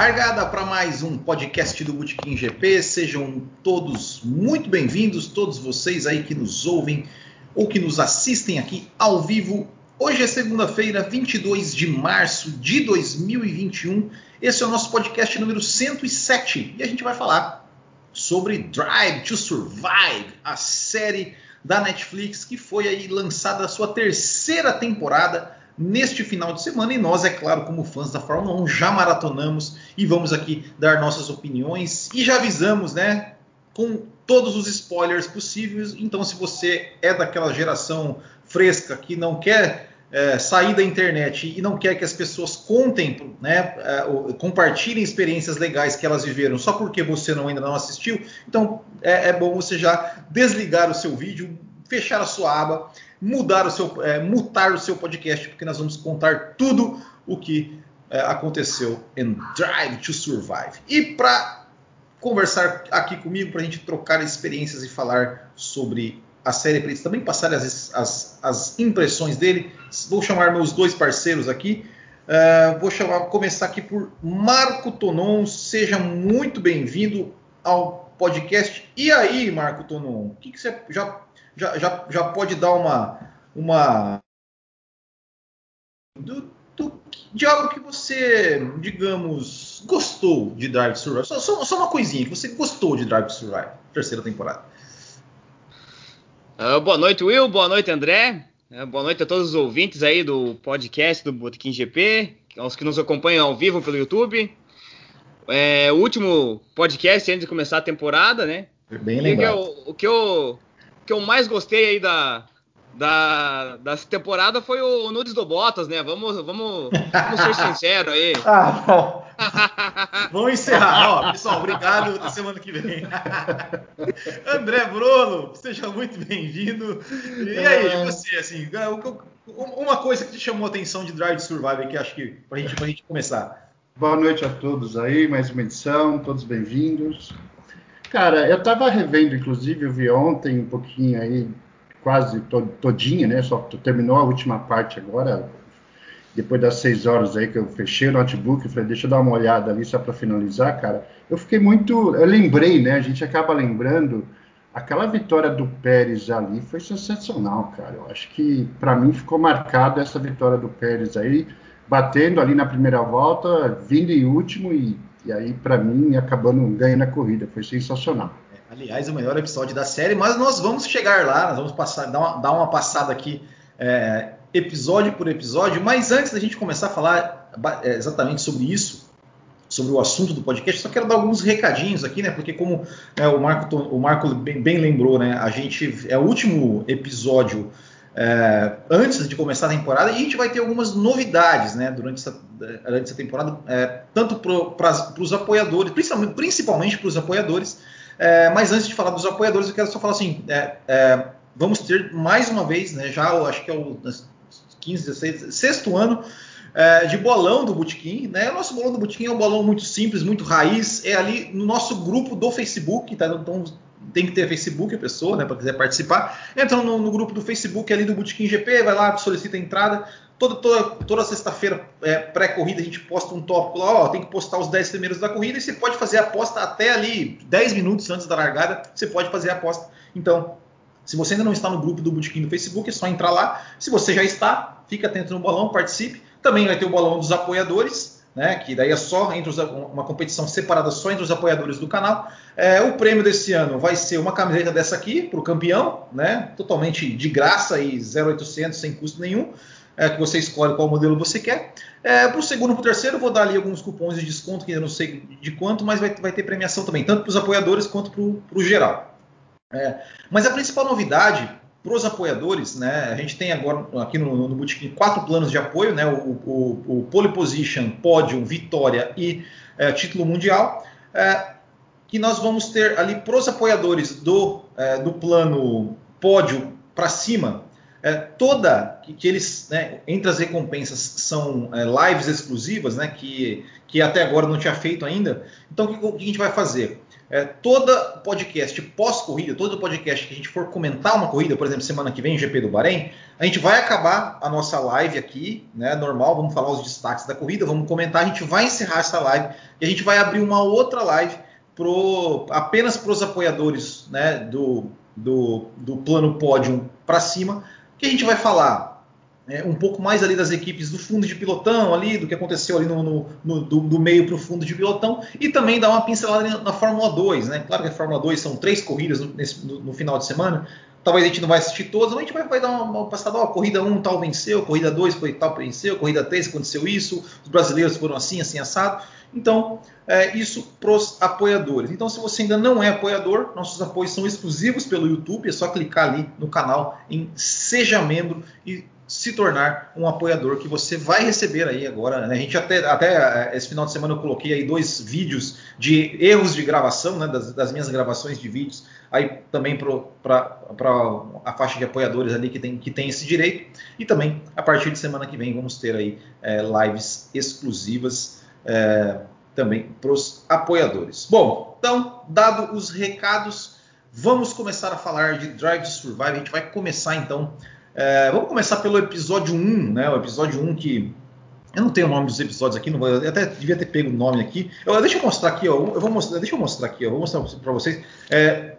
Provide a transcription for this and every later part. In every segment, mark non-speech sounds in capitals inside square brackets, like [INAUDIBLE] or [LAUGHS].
Largada para mais um podcast do Botequim GP. Sejam todos muito bem-vindos, todos vocês aí que nos ouvem ou que nos assistem aqui ao vivo. Hoje é segunda-feira, 22 de março de 2021. Esse é o nosso podcast número 107 e a gente vai falar sobre Drive to Survive, a série da Netflix que foi aí lançada a sua terceira temporada neste final de semana. E nós, é claro, como fãs da Fórmula 1, já maratonamos e vamos aqui dar nossas opiniões. E já avisamos, né? Com todos os spoilers possíveis. Então, se você é daquela geração fresca que não quer é, sair da internet e não quer que as pessoas contem, né, é, compartilhem experiências legais que elas viveram só porque você não, ainda não assistiu, então é, é bom você já desligar o seu vídeo, fechar a sua aba mudar o seu, é, mutar o seu podcast, porque nós vamos contar tudo o que é, aconteceu em Drive to Survive. E para conversar aqui comigo, para a gente trocar experiências e falar sobre a série, para eles também passarem as, as, as, impressões dele, vou chamar meus dois parceiros aqui. Uh, vou chamar, começar aqui por Marco Tonon. Seja muito bem-vindo ao podcast. E aí, Marco Tonon, o que, que você já já, já, já pode dar uma. uma do, do, de algo que você, digamos, gostou de Drive Survive. Só, só, só, uma coisinha, que você gostou de Drive Survive, terceira temporada. Uh, boa noite, Will. Boa noite, André. Uh, boa noite a todos os ouvintes aí do podcast do Botequim GP, aos que nos acompanham ao vivo pelo YouTube. É, o último podcast antes de começar a temporada, né? Bem lembrado. O o que eu que eu mais gostei aí da, da, dessa temporada foi o Nudes do Bottas, né? Vamos, vamos, vamos ser sinceros aí. [LAUGHS] Ah, bom. vamos encerrar. Ó, pessoal, obrigado. Até semana que vem. [LAUGHS] André Bruno, seja muito bem-vindo. E aí, é... você, assim, uma coisa que te chamou a atenção de Drive Survive que acho que pra gente, pra gente começar. Boa noite a todos aí, mais uma edição, todos bem-vindos. Cara, eu estava revendo, inclusive, eu vi ontem um pouquinho aí, quase todinha, né? Só terminou a última parte agora, depois das seis horas aí que eu fechei o notebook, eu falei, deixa eu dar uma olhada ali só para finalizar, cara. Eu fiquei muito, eu lembrei, né? A gente acaba lembrando aquela vitória do Pérez ali foi sensacional, cara. Eu acho que para mim ficou marcada essa vitória do Pérez aí, batendo ali na primeira volta, vindo em último e e aí, para mim, acabando ganhando a corrida. Foi sensacional. É, aliás, o melhor episódio da série, mas nós vamos chegar lá, nós vamos passar, dar, uma, dar uma passada aqui, é, episódio por episódio. Mas antes da gente começar a falar é, exatamente sobre isso, sobre o assunto do podcast, só quero dar alguns recadinhos aqui, né? Porque como né, o Marco, o Marco bem, bem lembrou, né? A gente é o último episódio é, antes de começar a temporada e a gente vai ter algumas novidades né, durante, essa, durante essa temporada, é, tanto para os apoiadores, principalmente, principalmente para os apoiadores. É, mas antes de falar dos apoiadores, eu quero só falar assim: é, é, vamos ter mais uma vez, né, já acho que é o 15, 16, sexto ano. É, de bolão do Botequim, né? O nosso bolão do Botequim é um bolão muito simples, muito raiz, é ali no nosso grupo do Facebook, tá? Então tem que ter Facebook a pessoa, né, para quiser participar. Entra no, no, grupo do Facebook ali do Botequim GP, vai lá, solicita a entrada. Toda, toda, toda sexta-feira, é, pré-corrida, a gente posta um tópico lá, ó, tem que postar os 10 primeiros da corrida e você pode fazer a aposta até ali 10 minutos antes da largada, você pode fazer a aposta. Então, se você ainda não está no grupo do Botequim no Facebook, é só entrar lá. Se você já está, fica atento no bolão, participe. Também vai ter o bolão dos apoiadores, né, que daí é só entre os, uma competição separada só entre os apoiadores do canal. É, o prêmio desse ano vai ser uma camiseta dessa aqui para o campeão, né, totalmente de graça e 0,800 sem custo nenhum, é, que você escolhe qual modelo você quer. É, para o segundo e para o terceiro, vou dar ali alguns cupons de desconto, que ainda não sei de quanto, mas vai, vai ter premiação também, tanto para os apoiadores quanto para o geral. É, mas a principal novidade para os apoiadores, né, a gente tem agora aqui no, no Bootkin quatro planos de apoio, né, o, o, o Pole Position, Pódio, Vitória e é, Título Mundial, é, que nós vamos ter ali para os apoiadores do, é, do plano Pódio para cima, é, toda que, que eles, né, entre as recompensas são é, lives exclusivas, né, que, que até agora não tinha feito ainda. Então o que, que a gente vai fazer? é, toda podcast pós-corrida, todo podcast que a gente for comentar uma corrida, por exemplo, semana que vem, GP do Bahrein, a gente vai acabar a nossa live aqui, né, normal, vamos falar os destaques da corrida, vamos comentar, a gente vai encerrar essa live e a gente vai abrir uma outra live pro, apenas para os apoiadores né, do, do, do plano pódio para cima, que a gente vai falar é, um pouco mais ali das equipes do fundo de pilotão, ali do que aconteceu ali no, no, no do, do, meio para o fundo de pilotão, e também dar uma pincelada na Fórmula 2, né? Claro que a Fórmula 2 são três corridas no, nesse, no final de semana. Talvez a gente não vai assistir todas, mas a gente vai, vai dar uma, uma passada, ó, corrida 1 tal venceu, corrida 2 foi tal venceu, corrida 3 aconteceu isso, os brasileiros foram assim, assim, assado. Então, é, isso para os apoiadores. Então, se você ainda não é apoiador, nossos apoios são exclusivos pelo YouTube, é só clicar ali no canal em Seja Membro e se tornar um apoiador que você vai receber aí agora. Né? A gente até, até esse final de semana eu coloquei aí dois vídeos de erros de gravação, né? das, das minhas gravações de vídeos, aí também para a faixa de apoiadores ali que tem, que tem esse direito. E também a partir de semana que vem vamos ter aí é, lives exclusivas. É, também para os apoiadores. Bom, então, dado os recados, vamos começar a falar de Drive to Survive. A gente vai começar então é, vamos começar pelo episódio 1, né? O episódio 1 que. Eu não tenho o nome dos episódios aqui, não, eu até devia ter pego o nome aqui. Eu, deixa eu mostrar aqui, ó. Eu vou mostrar, deixa eu mostrar aqui, ó. Vou mostrar para vocês é,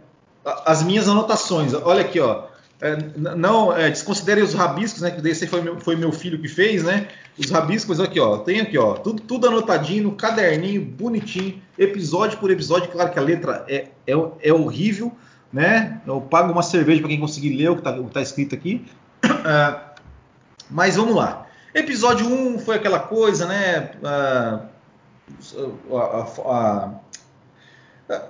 as minhas anotações. Olha aqui, ó. É, não é, desconsiderem os rabiscos, né? Que esse foi meu, foi meu filho que fez, né? Os rabiscos aqui, ó. Tem aqui, ó. Tudo, tudo anotadinho, no caderninho, bonitinho, episódio por episódio. Claro que a letra é, é, é horrível, né? Eu pago uma cerveja para quem conseguir ler o que está tá escrito aqui. Uh, [COUGHS] mas vamos lá. Episódio 1 foi aquela coisa, né? Uh, a, a,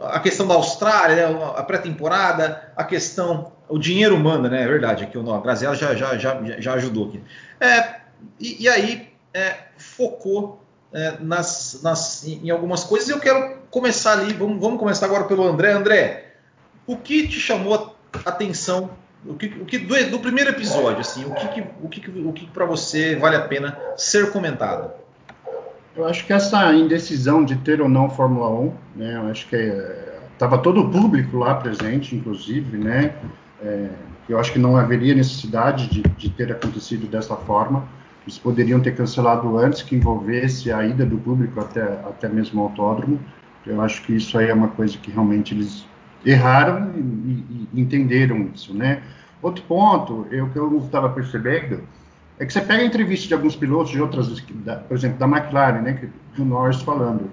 a, questão da Austrália, né? a pré-temporada, a questão. O dinheiro manda, né? É verdade. Aqui a Graziela já, já, já, já ajudou aqui. É, e, e, aí é, focou é, nas, nas, em algumas coisas. Eu quero começar ali. Vamos, vamos começar agora pelo André. André, o que te chamou a atenção o que, o que do, do, primeiro episódio, assim, o que, o que, o que para você vale a pena ser comentado? Eu acho que essa indecisão de ter ou não Fórmula 1, né, eu acho que estava é, todo o público lá presente, inclusive, né, é, eu acho que não haveria necessidade de, de, ter acontecido dessa forma. Eles poderiam ter cancelado antes que envolvesse a ida do público até, até mesmo o autódromo. Eu acho que isso aí é uma coisa que realmente eles erraram e, e, e entenderam isso, né? Outro ponto, eu que eu estava percebendo, é que você pega a entrevista de alguns pilotos de outras, da, por exemplo, da McLaren, né, do Norris falando,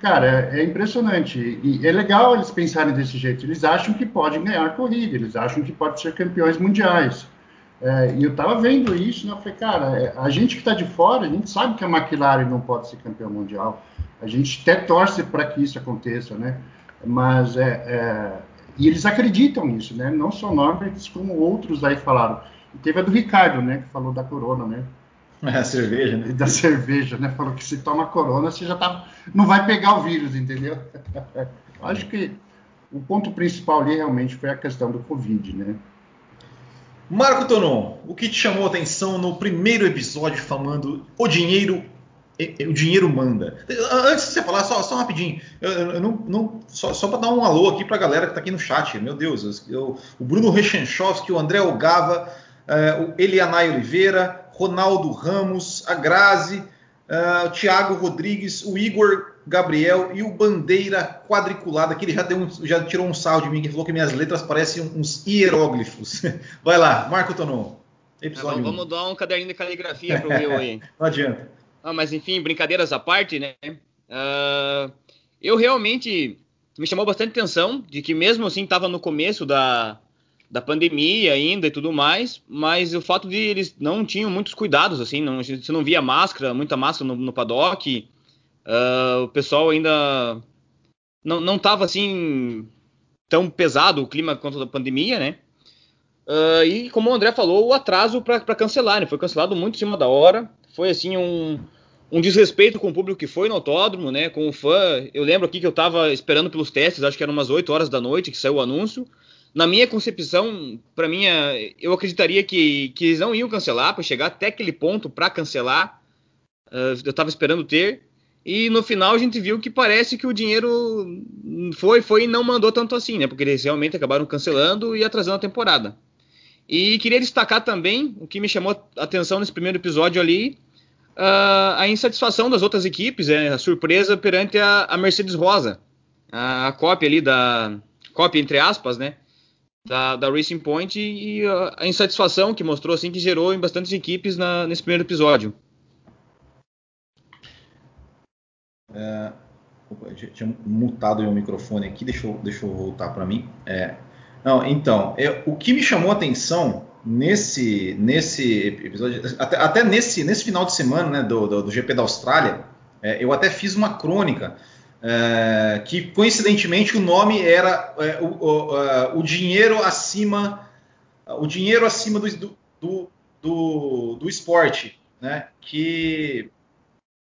cara, é, é impressionante e é legal eles pensarem desse jeito. Eles acham que podem ganhar corrida, eles acham que podem ser campeões mundiais. É, e eu estava vendo isso, né? Eu falei, cara, é, a gente que está de fora, a gente sabe que a McLaren não pode ser campeão mundial. A gente até torce para que isso aconteça, né? Mas é, é, e eles acreditam nisso, né? Não só Norberts, como outros aí falaram. E teve a do Ricardo, né? Que falou da corona, né? É, a cerveja, né? [LAUGHS] Da cerveja, né? Falou que se toma corona, você já tá. Não vai pegar o vírus, entendeu? [LAUGHS] Acho que o ponto principal ali realmente foi a questão do Covid, né? Marco Tonon, o que te chamou a atenção no primeiro episódio falando o dinheiro o dinheiro manda. Antes de você falar, só, só rapidinho, eu, eu não, não, só, só para dar um alô aqui para a galera que está aqui no chat. Meu Deus, eu, o Bruno Rechenchovski, o André Ogava, uh, o Elianay Oliveira, Ronaldo Ramos, a Grazi, uh, o Thiago Rodrigues, o Igor Gabriel e o Bandeira Quadriculada, que ele já, deu um, já tirou um sal de mim, que falou que minhas letras parecem uns hieróglifos. [LAUGHS] Vai lá, Marco Tonon. Episódio ah, vamos dar um caderninho de caligrafia para o Will aí. [LAUGHS] não adianta. Ah, mas enfim, brincadeiras à parte, né? Uh, eu realmente me chamou bastante atenção de que mesmo assim estava no começo da, da pandemia ainda e tudo mais, mas o fato de eles não tinham muitos cuidados, assim, não, você não via máscara, muita máscara no, no paddock, uh, o pessoal ainda não, não assim tão pesado o clima quanto da pandemia, né? Uh, e como o André falou, o atraso para cancelar, né? Foi cancelado muito em cima da hora. Foi assim um, um desrespeito com o público que foi no autódromo, né? Com o fã. Eu lembro aqui que eu estava esperando pelos testes, acho que eram umas 8 horas da noite que saiu o anúncio. Na minha concepção, para mim, eu acreditaria que, que eles não iam cancelar, para chegar até aquele ponto para cancelar. Uh, eu estava esperando ter. E no final a gente viu que parece que o dinheiro foi, foi e não mandou tanto assim, né? Porque eles realmente acabaram cancelando e atrasando a temporada. E queria destacar também o que me chamou a atenção nesse primeiro episódio ali, uh, a insatisfação das outras equipes, né? a surpresa perante a, a Mercedes Rosa, a, a, cópia ali da cópia entre aspas, né? Da, da Racing Point e, a, a, insatisfação que mostrou assim que gerou em bastantes equipes na, nesse primeiro episódio. É, opa, tinha mutado o microfone aqui, deixa eu, deixa eu voltar para mim. É, não, então, é, o que me chamou a atenção nesse, nesse episódio, até, até nesse, nesse final de semana né, do, do, do GP da Austrália, é, eu até fiz uma crônica é, que coincidentemente o nome era é, o, o, o, dinheiro acima o dinheiro acima do, do, do, do esporte, né? Que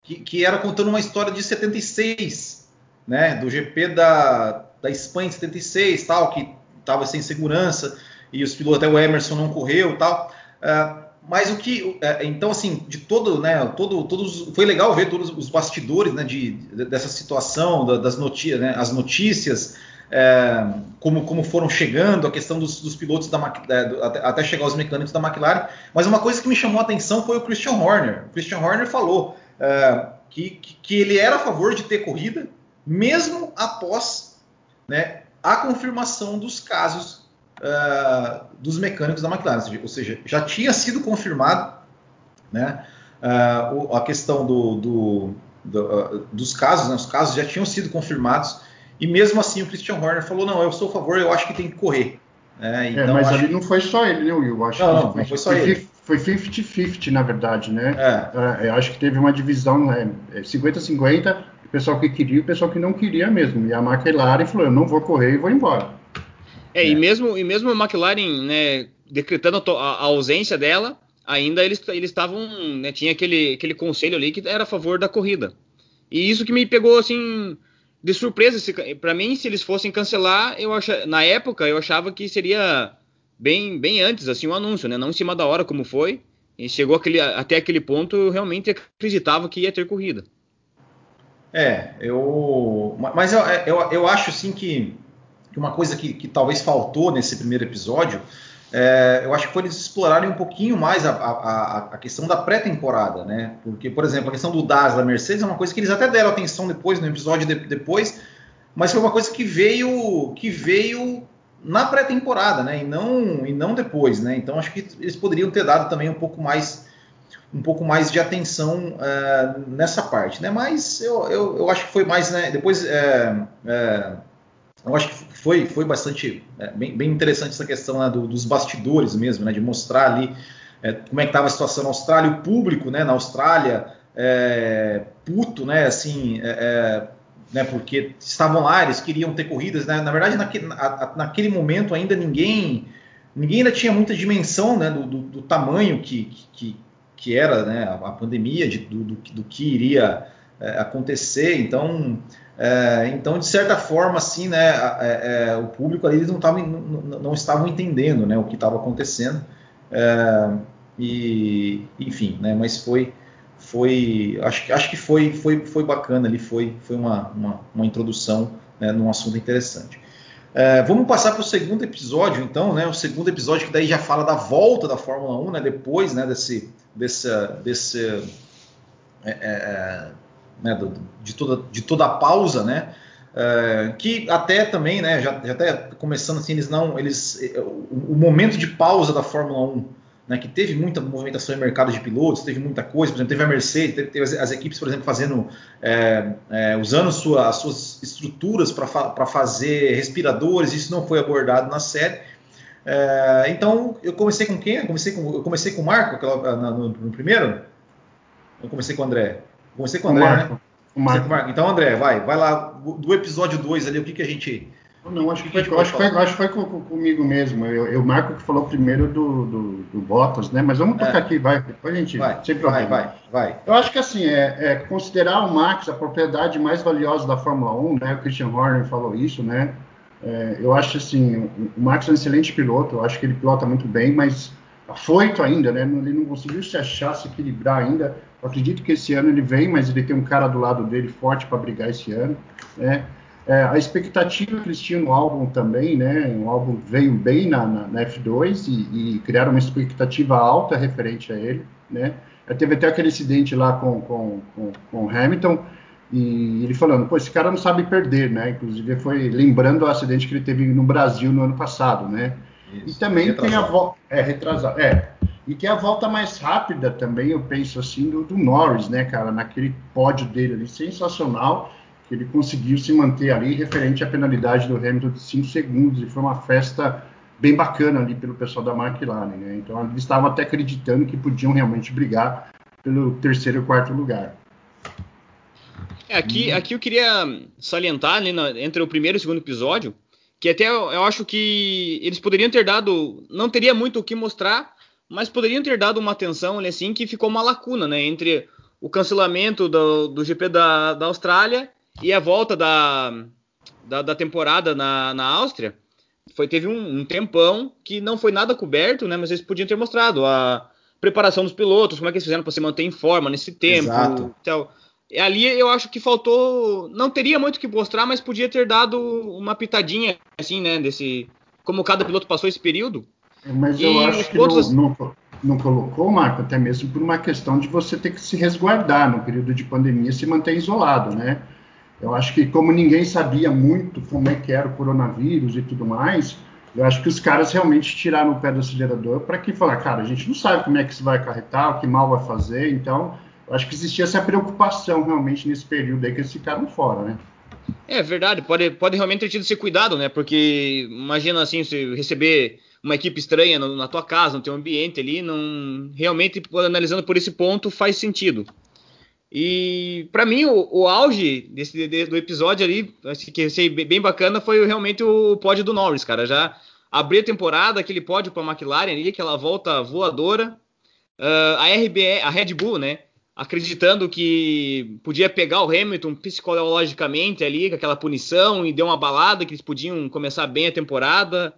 que, que, era contando uma história de 76, né, do GP da, da Espanha em 76, tal, que estava sem segurança e os pilotos até o Emerson não correu, tal. Uh, mas o que, uh, então assim, de todo, né, todo, todos, foi legal ver todos os bastidores, né, de, de dessa situação, da, das notícias, né, as notícias, uh, como, como foram chegando, a questão dos, dos pilotos da, até, até chegar aos mecânicos da McLaren. Mas uma coisa que me chamou a atenção foi o Christian Horner. O Christian Horner falou uh, que, que, ele era a favor de ter corrida, mesmo após né, a confirmação dos casos uh, dos mecânicos da McLaren, ou seja, já tinha sido confirmado né, uh, a questão do, do, do, dos casos, né, os casos já tinham sido confirmados, e mesmo assim o Christian Horner falou: não, eu sou a favor, eu acho que tem que correr. É, então, é, mas ali não foi só ele, né, Will? Acho não, que não, não foi só ele foi 50-50, na verdade, né? É. é. Eu acho que teve uma divisão 50-50, é, o pessoal que queria e o pessoal que não queria mesmo. E a McLaren falou, eu não vou correr e vou embora. É, é. E, mesmo, e mesmo a McLaren, né, decretando a, a ausência dela, ainda eles estavam, né, tinha aquele, aquele conselho ali que era a favor da corrida. E isso que me pegou, assim, de surpresa. Para mim, se eles fossem cancelar, eu acha, na época eu achava que seria bem, bem antes, assim, o um anúncio, né? Não em cima da hora como foi. E chegou aquele, até aquele ponto, eu realmente acreditava que ia ter corrida. É, eu. Mas eu, eu, eu acho assim que, que uma coisa que, que talvez faltou nesse primeiro episódio. É, eu acho que foi eles explorarem um pouquinho mais a, a, a questão da pré-temporada, né? Porque, por exemplo, a questão do DAS da Mercedes é uma coisa que eles até deram atenção depois, no episódio de, depois, mas foi uma coisa que veio que veio na pré-temporada, né? E não, e não depois, né? Então acho que eles poderiam ter dado também um pouco mais um pouco mais de atenção uh, nessa parte, né? Mas eu, eu, eu, acho que foi mais, né? Depois é, é, eu acho que foi, foi bastante é, bem, bem, interessante essa questão né, do, dos bastidores mesmo, né? De mostrar ali como é que estava a situação na Austrália, o público, né? Na Austrália puto, né? Assim né, porque estavam lá, eles queriam ter corridas. Né? Na verdade, naquele, naquele momento ainda ninguém, ninguém ainda tinha muita dimensão né, do, do, do tamanho que, que, que era né, a pandemia, de, do, do, que iria é, acontecer. Então, é, então, de certa forma, assim, né, é, é, o público ali eles não, tavam, não, não estavam entendendo né, o que estava acontecendo. É, e, enfim, né, mas foi foi acho, acho que foi, foi, foi bacana ali, foi, foi uma, uma, uma introdução né, num assunto interessante. É, vamos passar para o segundo episódio, então, né? O segundo episódio que daí já fala da volta da Fórmula 1, né? Depois, né? Desse, desse, desse é, é, é, né, do, de toda, de toda a pausa, né? É, que até também, né? Já, já até começando assim, eles não, eles, o, o momento de pausa da Fórmula 1 né, que teve muita movimentação em mercado de pilotos, teve muita coisa, por exemplo, teve a Mercedes, teve, teve as, as, equipes, por exemplo, fazendo, é, é, usando sua, as suas estruturas para fa fazer respiradores, isso não foi abordado na série. É, então, eu comecei com quem? Eu comecei com, eu comecei com o Marco aquela, no, no, primeiro? Eu comecei com o André. Eu comecei com o André, Marco. né? O Marco. Marco. Então, André, vai, vai lá, do episódio 2 ali, o que, que a gente não, acho que, foi, acho, foi, acho foi com, com, comigo mesmo. Eu, eu marco que falou primeiro do, do, do Bottas, né? Mas vamos tocar é. aqui, vai. Depois a gente. Vai, sem problema. Vai, vai, vai. Eu acho que assim, é, é, considerar o Max a propriedade mais valiosa da Fórmula 1, né? O Christian Horner falou isso, né? É, eu acho assim, o Max é um excelente piloto, eu acho que ele pilota muito bem, mas afoito ainda, né? Ele não conseguiu se achar, se equilibrar ainda. Eu acredito que esse ano ele vem, mas ele tem um cara do lado dele forte para brigar esse ano, né? É, a expectativa que eles tinham no álbum também, né? O álbum veio bem na, na, na F2 e, e, criaram uma expectativa alta referente a ele, né? Teve até aquele incidente lá com, com, com, com Hamilton e ele falando, pô, esse cara não sabe perder, né? Inclusive foi lembrando o acidente que ele teve no Brasil no ano passado, né? Isso, e também retrasado. tem a volta, é, retrasado, é. E tem a volta mais rápida também, eu penso assim, do, do Norris, né, cara? Naquele pódio dele ali, sensacional que ele conseguiu se manter ali referente à penalidade do Hamilton de 5 segundos, e foi uma festa bem bacana ali pelo pessoal da McLaren, né? Então eles estavam até acreditando que podiam realmente brigar pelo terceiro e quarto lugar. É, aqui, aqui eu queria salientar ali no, entre o primeiro e o segundo episódio que até eu, eu acho que eles poderiam ter dado, não teria muito o que mostrar, mas poderiam ter dado uma atenção assim que ficou uma lacuna, né, entre o cancelamento do, do GP da, da Austrália e a volta da, da, da temporada na, na Áustria, foi, teve um, um, tempão que não foi nada coberto, né? Mas eles podiam ter mostrado a preparação dos pilotos, como é que eles fizeram para se manter em forma nesse tempo. Exato. Então, ali eu acho que faltou. Não teria muito o que mostrar, mas podia ter dado uma pitadinha, assim, né? Desse. Como cada piloto passou esse período. Mas eu acho que não, não, não, colocou, Marco, até mesmo por uma questão de você ter que se resguardar no período de pandemia, se manter isolado, né? Eu acho que como ninguém sabia muito como é que era o coronavírus e tudo mais, eu acho que os caras realmente tiraram o pé do acelerador para que falar, cara, a gente não sabe como é que isso vai acarretar, o que mal vai fazer, então eu acho que existia essa preocupação realmente nesse período aí que eles ficaram fora, né? É verdade, pode, pode realmente ter tido esse cuidado, né? Porque imagina assim, se receber uma equipe estranha na tua casa, no teu ambiente ali, não realmente analisando por esse ponto faz sentido. E para mim o, o, auge desse de, do episódio ali, acho que achei bem bacana, foi realmente o pódio do Norris, cara. Já abriu a temporada, aquele pódio para a McLaren ali, aquela volta voadora. Uh, a RBE, a Red Bull, né? Acreditando que podia pegar o Hamilton psicologicamente ali, com aquela punição, e deu uma balada que eles podiam começar bem a temporada.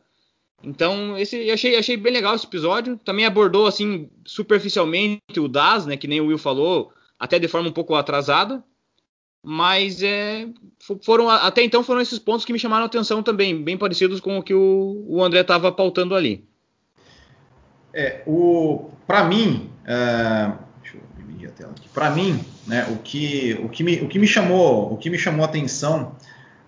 Então, esse achei, achei bem legal esse episódio. Também abordou assim superficialmente o Das, né? Que nem o Will falou até de forma um pouco atrasada, mas é, foram até então foram esses pontos que me chamaram a atenção também, bem parecidos com o que o, o André estava pautando ali. É, o para mim, é, deixa eu dividir a tela aqui. Para mim, né, o que o que me o que me chamou o que me chamou a atenção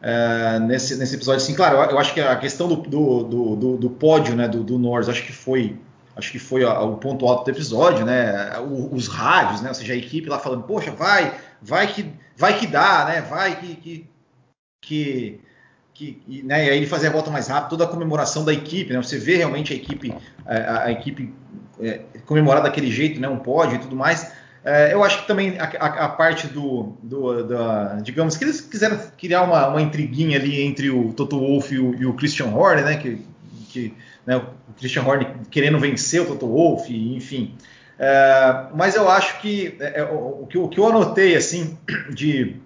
é, nesse, nesse episódio, assim, claro, eu, eu acho que a questão do, do, do, do pódio, né, do, do Norris, acho que foi acho que foi o ponto alto do episódio, né? Os, rádios, né? Ou seja, a equipe lá falando, poxa, vai, vai que, vai que dá, né? Vai que, que, que, que né? E aí ele fazia a volta mais rápido, toda a comemoração da equipe, né? Você vê realmente a equipe, a, a equipe é, comemorar daquele jeito, né? Um pódio e tudo mais. É, eu acho que também a, a, a parte do, do da, digamos que eles quiseram criar uma, uma intriguinha ali entre o Toto Wolff e o, e o Christian Horner, né? Que, que né, o Christian Horner querendo vencer o Toto Wolff, enfim. É, mas eu acho que é, é o, que o, que eu anotei assim [CLEARS THROAT] de,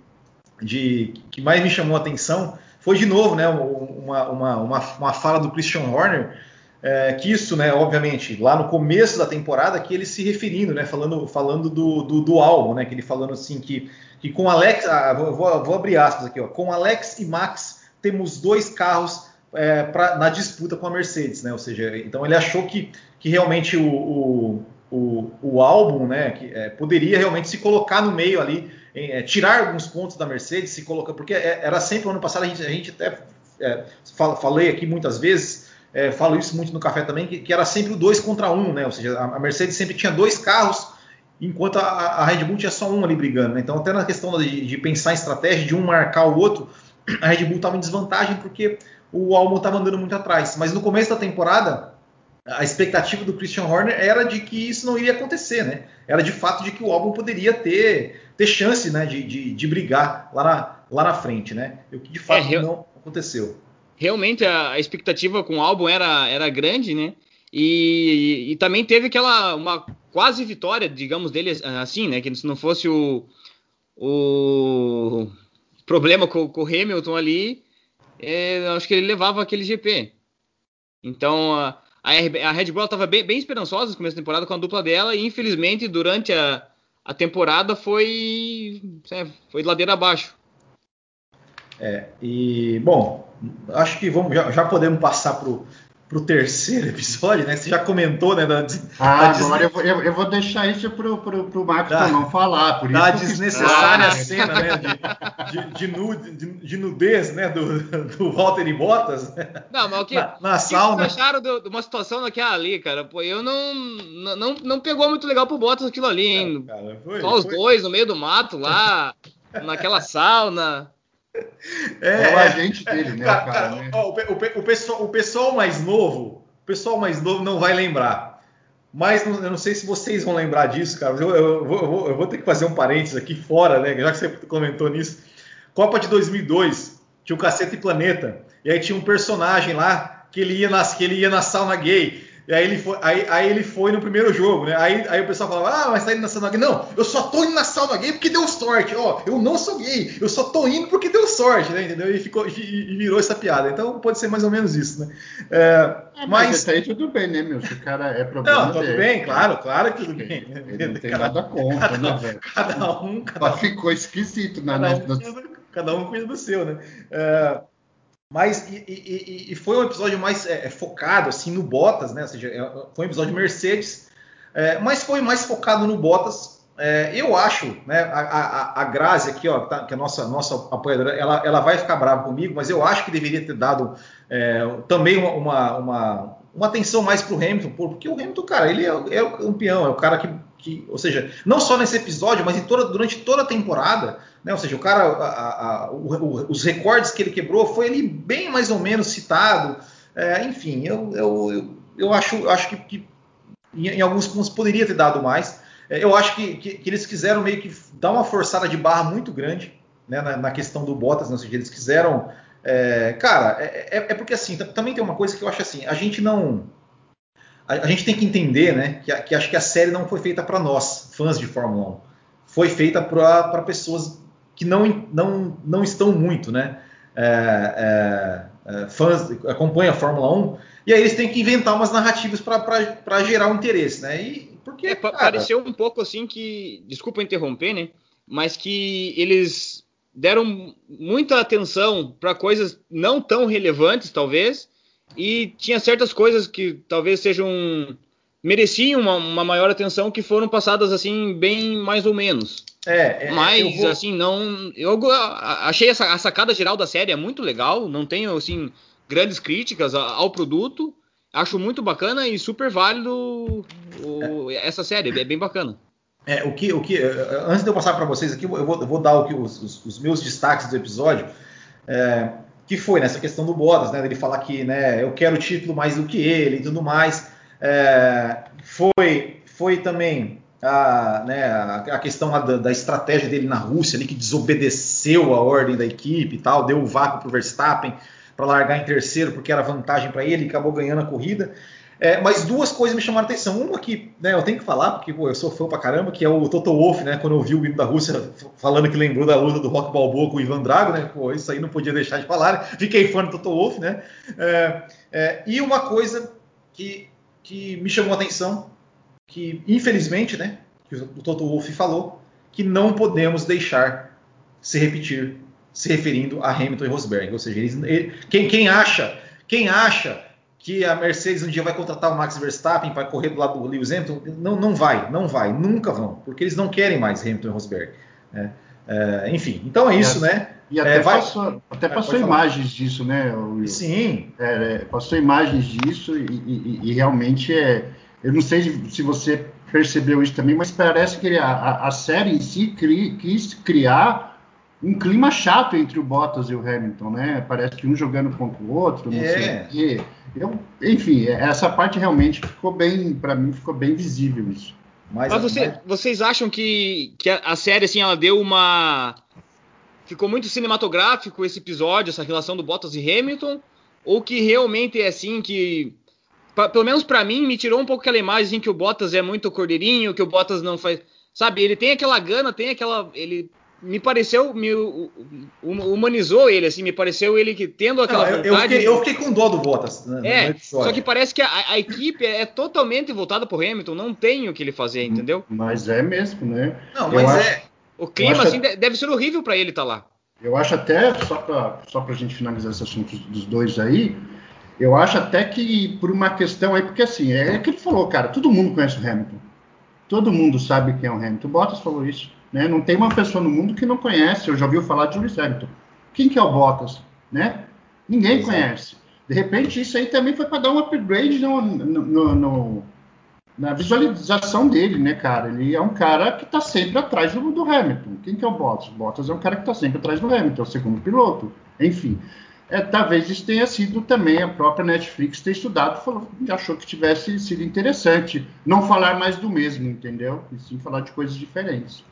de que mais me chamou a atenção foi de novo né, uma, uma, uma, uma fala do Christian Horner é, que isso, né, obviamente, lá no começo da temporada, que ele se referindo, né, falando, falando do, do, do álbum, né, que ele falando assim que, que com Alex, ah, vou, vou, abrir aspas aqui, ó, com Alex e Max temos dois carros é, pra, na disputa com a Mercedes, né? Ou seja, então ele achou que, que realmente o, o, o, o álbum, né, que, é, poderia realmente se colocar no meio ali, em, é, tirar alguns pontos da Mercedes, se colocar, porque é, era sempre ano passado a gente, a gente até é, falei aqui muitas vezes, é, falo isso muito no café também, que, que era sempre o dois contra um, né? Ou seja, a, a Mercedes sempre tinha dois carros enquanto a, a, Red Bull tinha só um ali brigando. Né? Então, até na questão de, de, pensar em estratégia, de um marcar o outro, [CLEARS THROAT] a Red Bull estava em desvantagem porque o Albon estava andando muito atrás. Mas no começo da temporada, a expectativa do Christian Horner era de que isso não iria acontecer, né? Era de fato de que o Albon poderia ter, ter chance né, de, de, de brigar lá na, lá na frente, né? O que de fato é, não aconteceu. Realmente a, a, expectativa com o Albon era, era grande, né? E, e, e, também teve aquela uma quase vitória, digamos, dele assim, né? Que se não fosse o, o problema com, com o Hamilton ali, é, acho que ele levava aquele GP. Então, a, a Red Bull estava bem, bem, esperançosa no começo da temporada com a dupla dela e infelizmente durante a, a temporada foi, é, foi ladeira abaixo. É, e bom, acho que vamos, já, já podemos passar para pro terceiro episódio, né? Você já comentou, né? Da, ah, da agora eu vou, eu, eu, vou deixar isso pro, pro, pro Marcos da, não falar. Por da desnecessária ah, cena, né? De, de, de, nude, de, de, nudez, né? Do, do Walter e Bottas. Né? Não, mas o que, na, na que sauna. vocês acharam de, uma situação daquela ali, cara? Pô, eu não, não, não pegou muito legal pro Bottas aquilo ali, hein? É, cara, foi, Só os foi. dois no meio do mato lá, naquela sauna. É, é o agente dele, né? Cara, cara, né? Ó, o, o, o, pessoal, o pessoal mais novo, o pessoal mais novo não vai lembrar. Mas eu não sei se vocês vão lembrar disso, cara. Eu, eu, vou, eu, vou, ter que fazer um parênteses aqui fora, né? Já que você comentou nisso. Copa de 2002, tinha o Cacete e Planeta. E aí tinha um personagem lá que ele ia, nas, que ele ia na sauna gay. E aí ele foi, aí, aí ele foi no primeiro jogo, né? Aí, aí o pessoal falava, ah, mas tá indo na sauna gay. Não, eu só tô indo na sauna gay porque deu sorte. Ó, eu não sou gay, eu só tô indo porque deu sorte, né? Entendeu? E, ficou, e, e virou essa piada. Então pode ser mais ou menos isso, né? É, é, mas, mas aí tudo bem, né, meu? Se o cara é problema. Não, tudo dele, bem, claro, claro que tudo bem. Ele não tem cada, nada contra, cada, né, velho? Cada um. Cada Só um, ficou esquisito na cada, um cuida, cada um cuida do seu, né? É, mas e, e, e, foi um episódio mais é, é, focado assim no Bottas, né? Ou seja, é, foi um episódio Mercedes, é, mas foi mais focado no Bottas. É, eu acho, né? A, a, a Grazi aqui, ó, tá, que é a nossa, nossa apoiadora, ela, ela vai ficar brava comigo, mas eu acho que deveria ter dado é, também uma, uma, uma, uma, atenção mais para o Hamilton, porque o Hamilton, cara, ele é, é o campeão, é o cara que, que, ou seja, não só nesse episódio, mas toda, durante toda a temporada né? Ou seja, o cara, a, a, o, os recordes que ele quebrou foi ele bem mais ou menos citado. É, enfim, eu, eu, eu, eu, acho, acho que, que em, em, alguns pontos poderia ter dado mais. É, eu acho que, que, que, eles quiseram meio que dar uma forçada de barra muito grande né, na, na, questão do Bottas, né? ou seja, eles quiseram. É, cara, é, é, é, porque assim, também tem uma coisa que eu acho assim, a gente não. A, a gente tem que entender, né, que, que acho que a série não foi feita para nós, fãs de Fórmula 1. Foi feita para pessoas que não, não, não estão muito, né? É, é, é fãs acompanham a Fórmula 1 e aí eles têm que inventar umas narrativas para gerar um interesse, né? E porque é, cara... pareceu um pouco assim que, desculpa interromper, né? Mas que eles deram muita atenção para coisas não tão relevantes, talvez, e tinha certas coisas que talvez sejam mereciam uma, uma maior atenção que foram passadas assim bem mais ou menos. É, é mas vou... assim não, eu achei essa a sacada geral da série é muito legal, não tenho assim grandes críticas ao produto, acho muito bacana e super válido o, é. essa série, é bem bacana. É, o que, o que, antes de eu passar para vocês aqui, eu vou, eu vou dar o que, os, os, os, meus destaques do episódio, é, que foi nessa questão do Bottas, né, ele falar que, né, eu quero o título mais do que ele e tudo mais. É, foi, foi também a, né, a questão da, da, estratégia dele na Rússia, ali, que desobedeceu a ordem da equipe e tal, deu o vácuo para o Verstappen para largar em terceiro, porque era vantagem para ele, e acabou ganhando a corrida. É, mas duas coisas me chamaram a atenção. Uma que né, eu tenho que falar, porque pô, eu sou fã pra caramba, que é o Toto Wolff, né? Quando eu vi o hino da Rússia falando que lembrou da luta do Rock Balboa com o Ivan Drago, né? Pô, isso aí não podia deixar de falar. Fiquei fã do Toto Wolff, né? É, é, e uma coisa que que me chamou a atenção, que infelizmente, né, que o Toto Wolff falou, que não podemos deixar se repetir, se referindo a Hamilton e Rosberg. Ou seja, eles, ele, quem, quem, acha, quem acha que a Mercedes um dia vai contratar o Max Verstappen para correr do lado do Lewis Hamilton, não, não vai, não vai, nunca vão, porque eles não querem mais Hamilton e Rosberg. Né? É, enfim, então é isso, é, né? E até é, passou, até é, passou imagens disso, né? Sim. É, é, passou imagens disso e, e, e, realmente é. Eu não sei se você percebeu isso também, mas parece que a, a série em si cri, quis criar um clima chato entre o Bottas e o Hamilton, né? Parece que um jogando contra o outro, não sei o quê. Eu, enfim, essa parte realmente ficou bem, para mim, ficou bem visível isso. Mas, mas você, vocês acham que, que a, a série assim ela deu uma ficou muito cinematográfico esse episódio, essa relação do Bottas e Hamilton, ou que realmente é assim que pra, pelo menos para mim me tirou um pouco aquela imagem assim, que o Bottas é muito cordeirinho, que o Bottas não faz, sabe, ele tem aquela gana, tem aquela ele me pareceu, me humanizou ele, assim, me pareceu ele que tendo aquela não, eu, vontade... Eu fiquei, eu fiquei, com dó do Bottas, né, É, só que parece que a, a, equipe é totalmente voltada pro Hamilton, não tem o que ele fazer, entendeu? Mas é mesmo, né? Não, mas eu é... Acho, o clima, assim, acho... deve ser horrível para ele estar tá lá. Eu acho até, só para só a gente finalizar esse assunto dos dois aí, eu acho até que por uma questão aí, porque assim, é, é que ele falou, cara, todo mundo conhece o Hamilton. Todo mundo sabe quem é o Hamilton. O Bottas falou isso. Né? Não tem uma pessoa no mundo que não conhece, eu já ouviu falar de Lewis Hamilton. Quem que é o Bottas? Né? Ninguém Exato. conhece. De repente, isso aí também foi para dar um upgrade no, no, no, na visualização dele, né, cara? Ele é um cara que está sempre atrás do, do, Hamilton. Quem que é o Bottas? O Bottas é um cara que está sempre atrás do Hamilton, é o segundo piloto. Enfim, é, talvez isso tenha sido também a própria Netflix ter estudado, falou, achou que tivesse sido interessante não falar mais do mesmo, entendeu? E sim falar de coisas diferentes.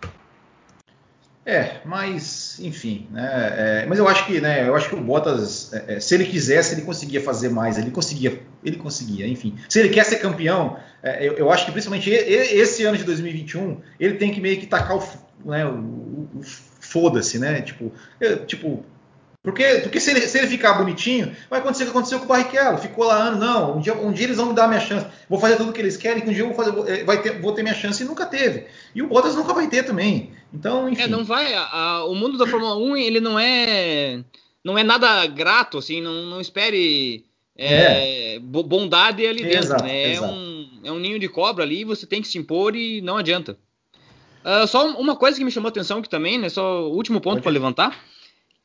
É, mas enfim, né? É, mas eu acho que, né? Eu acho que o Bottas, é, é se ele quisesse, ele conseguia fazer mais. Ele conseguia, ele conseguia. Enfim, se ele quer ser campeão, é, eu, eu, acho que principalmente esse ano de 2021, ele tem que meio que tacar o, né, o, o foda-se, né? Tipo, eu, tipo, porque, porque se, ele, se ele ficar bonitinho, vai acontecer o que aconteceu com o Barrichello. Ficou lá ano, não. Um dia, um dia eles vão me dar minha chance. Vou fazer tudo o que eles querem, que um dia eu vou, fazer, vai ter, vou ter minha chance. E nunca teve. E o Bottas nunca vai ter também. Então, enfim. É, não vai. A, a, o mundo da Fórmula 1, ele não é. Não é nada grato, assim. Não, não espere é, é. bondade ali dentro. Exato, né? É, um, é um ninho de cobra ali. Você tem que se impor e não adianta. Uh, só uma coisa que me chamou a atenção aqui também, né? Só o último ponto para levantar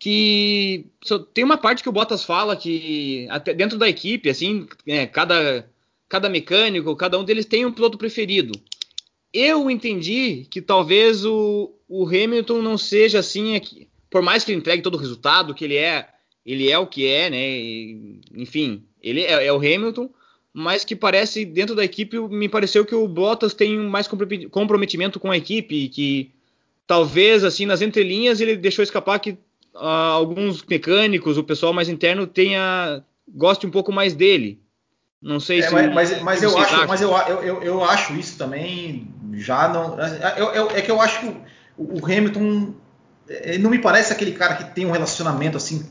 que tem uma parte que o Bottas fala que até dentro da equipe, assim, é, cada, cada mecânico, cada um deles tem um piloto preferido. Eu entendi que talvez o, o Hamilton não seja assim, aqui, por mais que ele entregue todo o resultado, que ele é, ele é o que é, né? E, enfim, ele é, é, o Hamilton, mas que parece dentro da equipe me pareceu que o Bottas tem mais comprometimento com a equipe, que talvez assim nas entrelinhas ele deixou escapar que uh, alguns mecânicos, o pessoal mais interno tenha goste um pouco mais dele. Não sei é, se. Mas, mas, mas eu acho, mas eu, eu, eu, acho isso também já não. Eu, eu, é que eu acho que o, Hamilton não me parece aquele cara que tem um relacionamento assim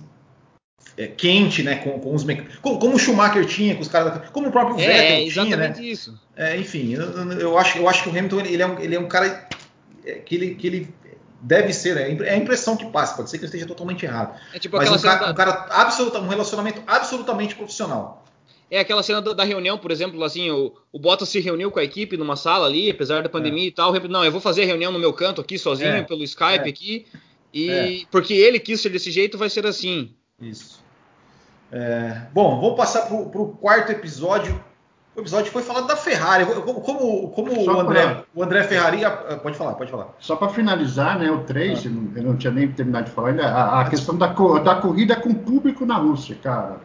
é, quente, né, com, com os como, como, o Schumacher tinha com os caras, como o próprio é, Vettel é, tinha, né? Isso. É, enfim, eu, eu, acho, eu acho que o Hamilton ele é um, ele é um cara que ele, que ele Deve ser, é, é a impressão que passa, pode ser que eu esteja totalmente errado. É tipo Mas um cara, da... um cara absoluta, um relacionamento absolutamente profissional. É aquela cena da, reunião, por exemplo, assim, o, o Bottas se reuniu com a equipe numa sala ali, apesar da pandemia é. e tal. Não, eu vou fazer a reunião no meu canto aqui, sozinho, é. pelo Skype é. aqui. E é. porque ele quis ser desse jeito, vai ser assim. Isso. É, bom, vamos passar para o quarto episódio, o episódio foi falado da Ferrari. Como, como, o, André, pra... o André Ferrari. Ah, pode falar, pode falar. Só para finalizar, né, o 3, ah. eu não tinha nem terminado de falar ainda, a, a questão da, da corrida com público na Rússia, cara.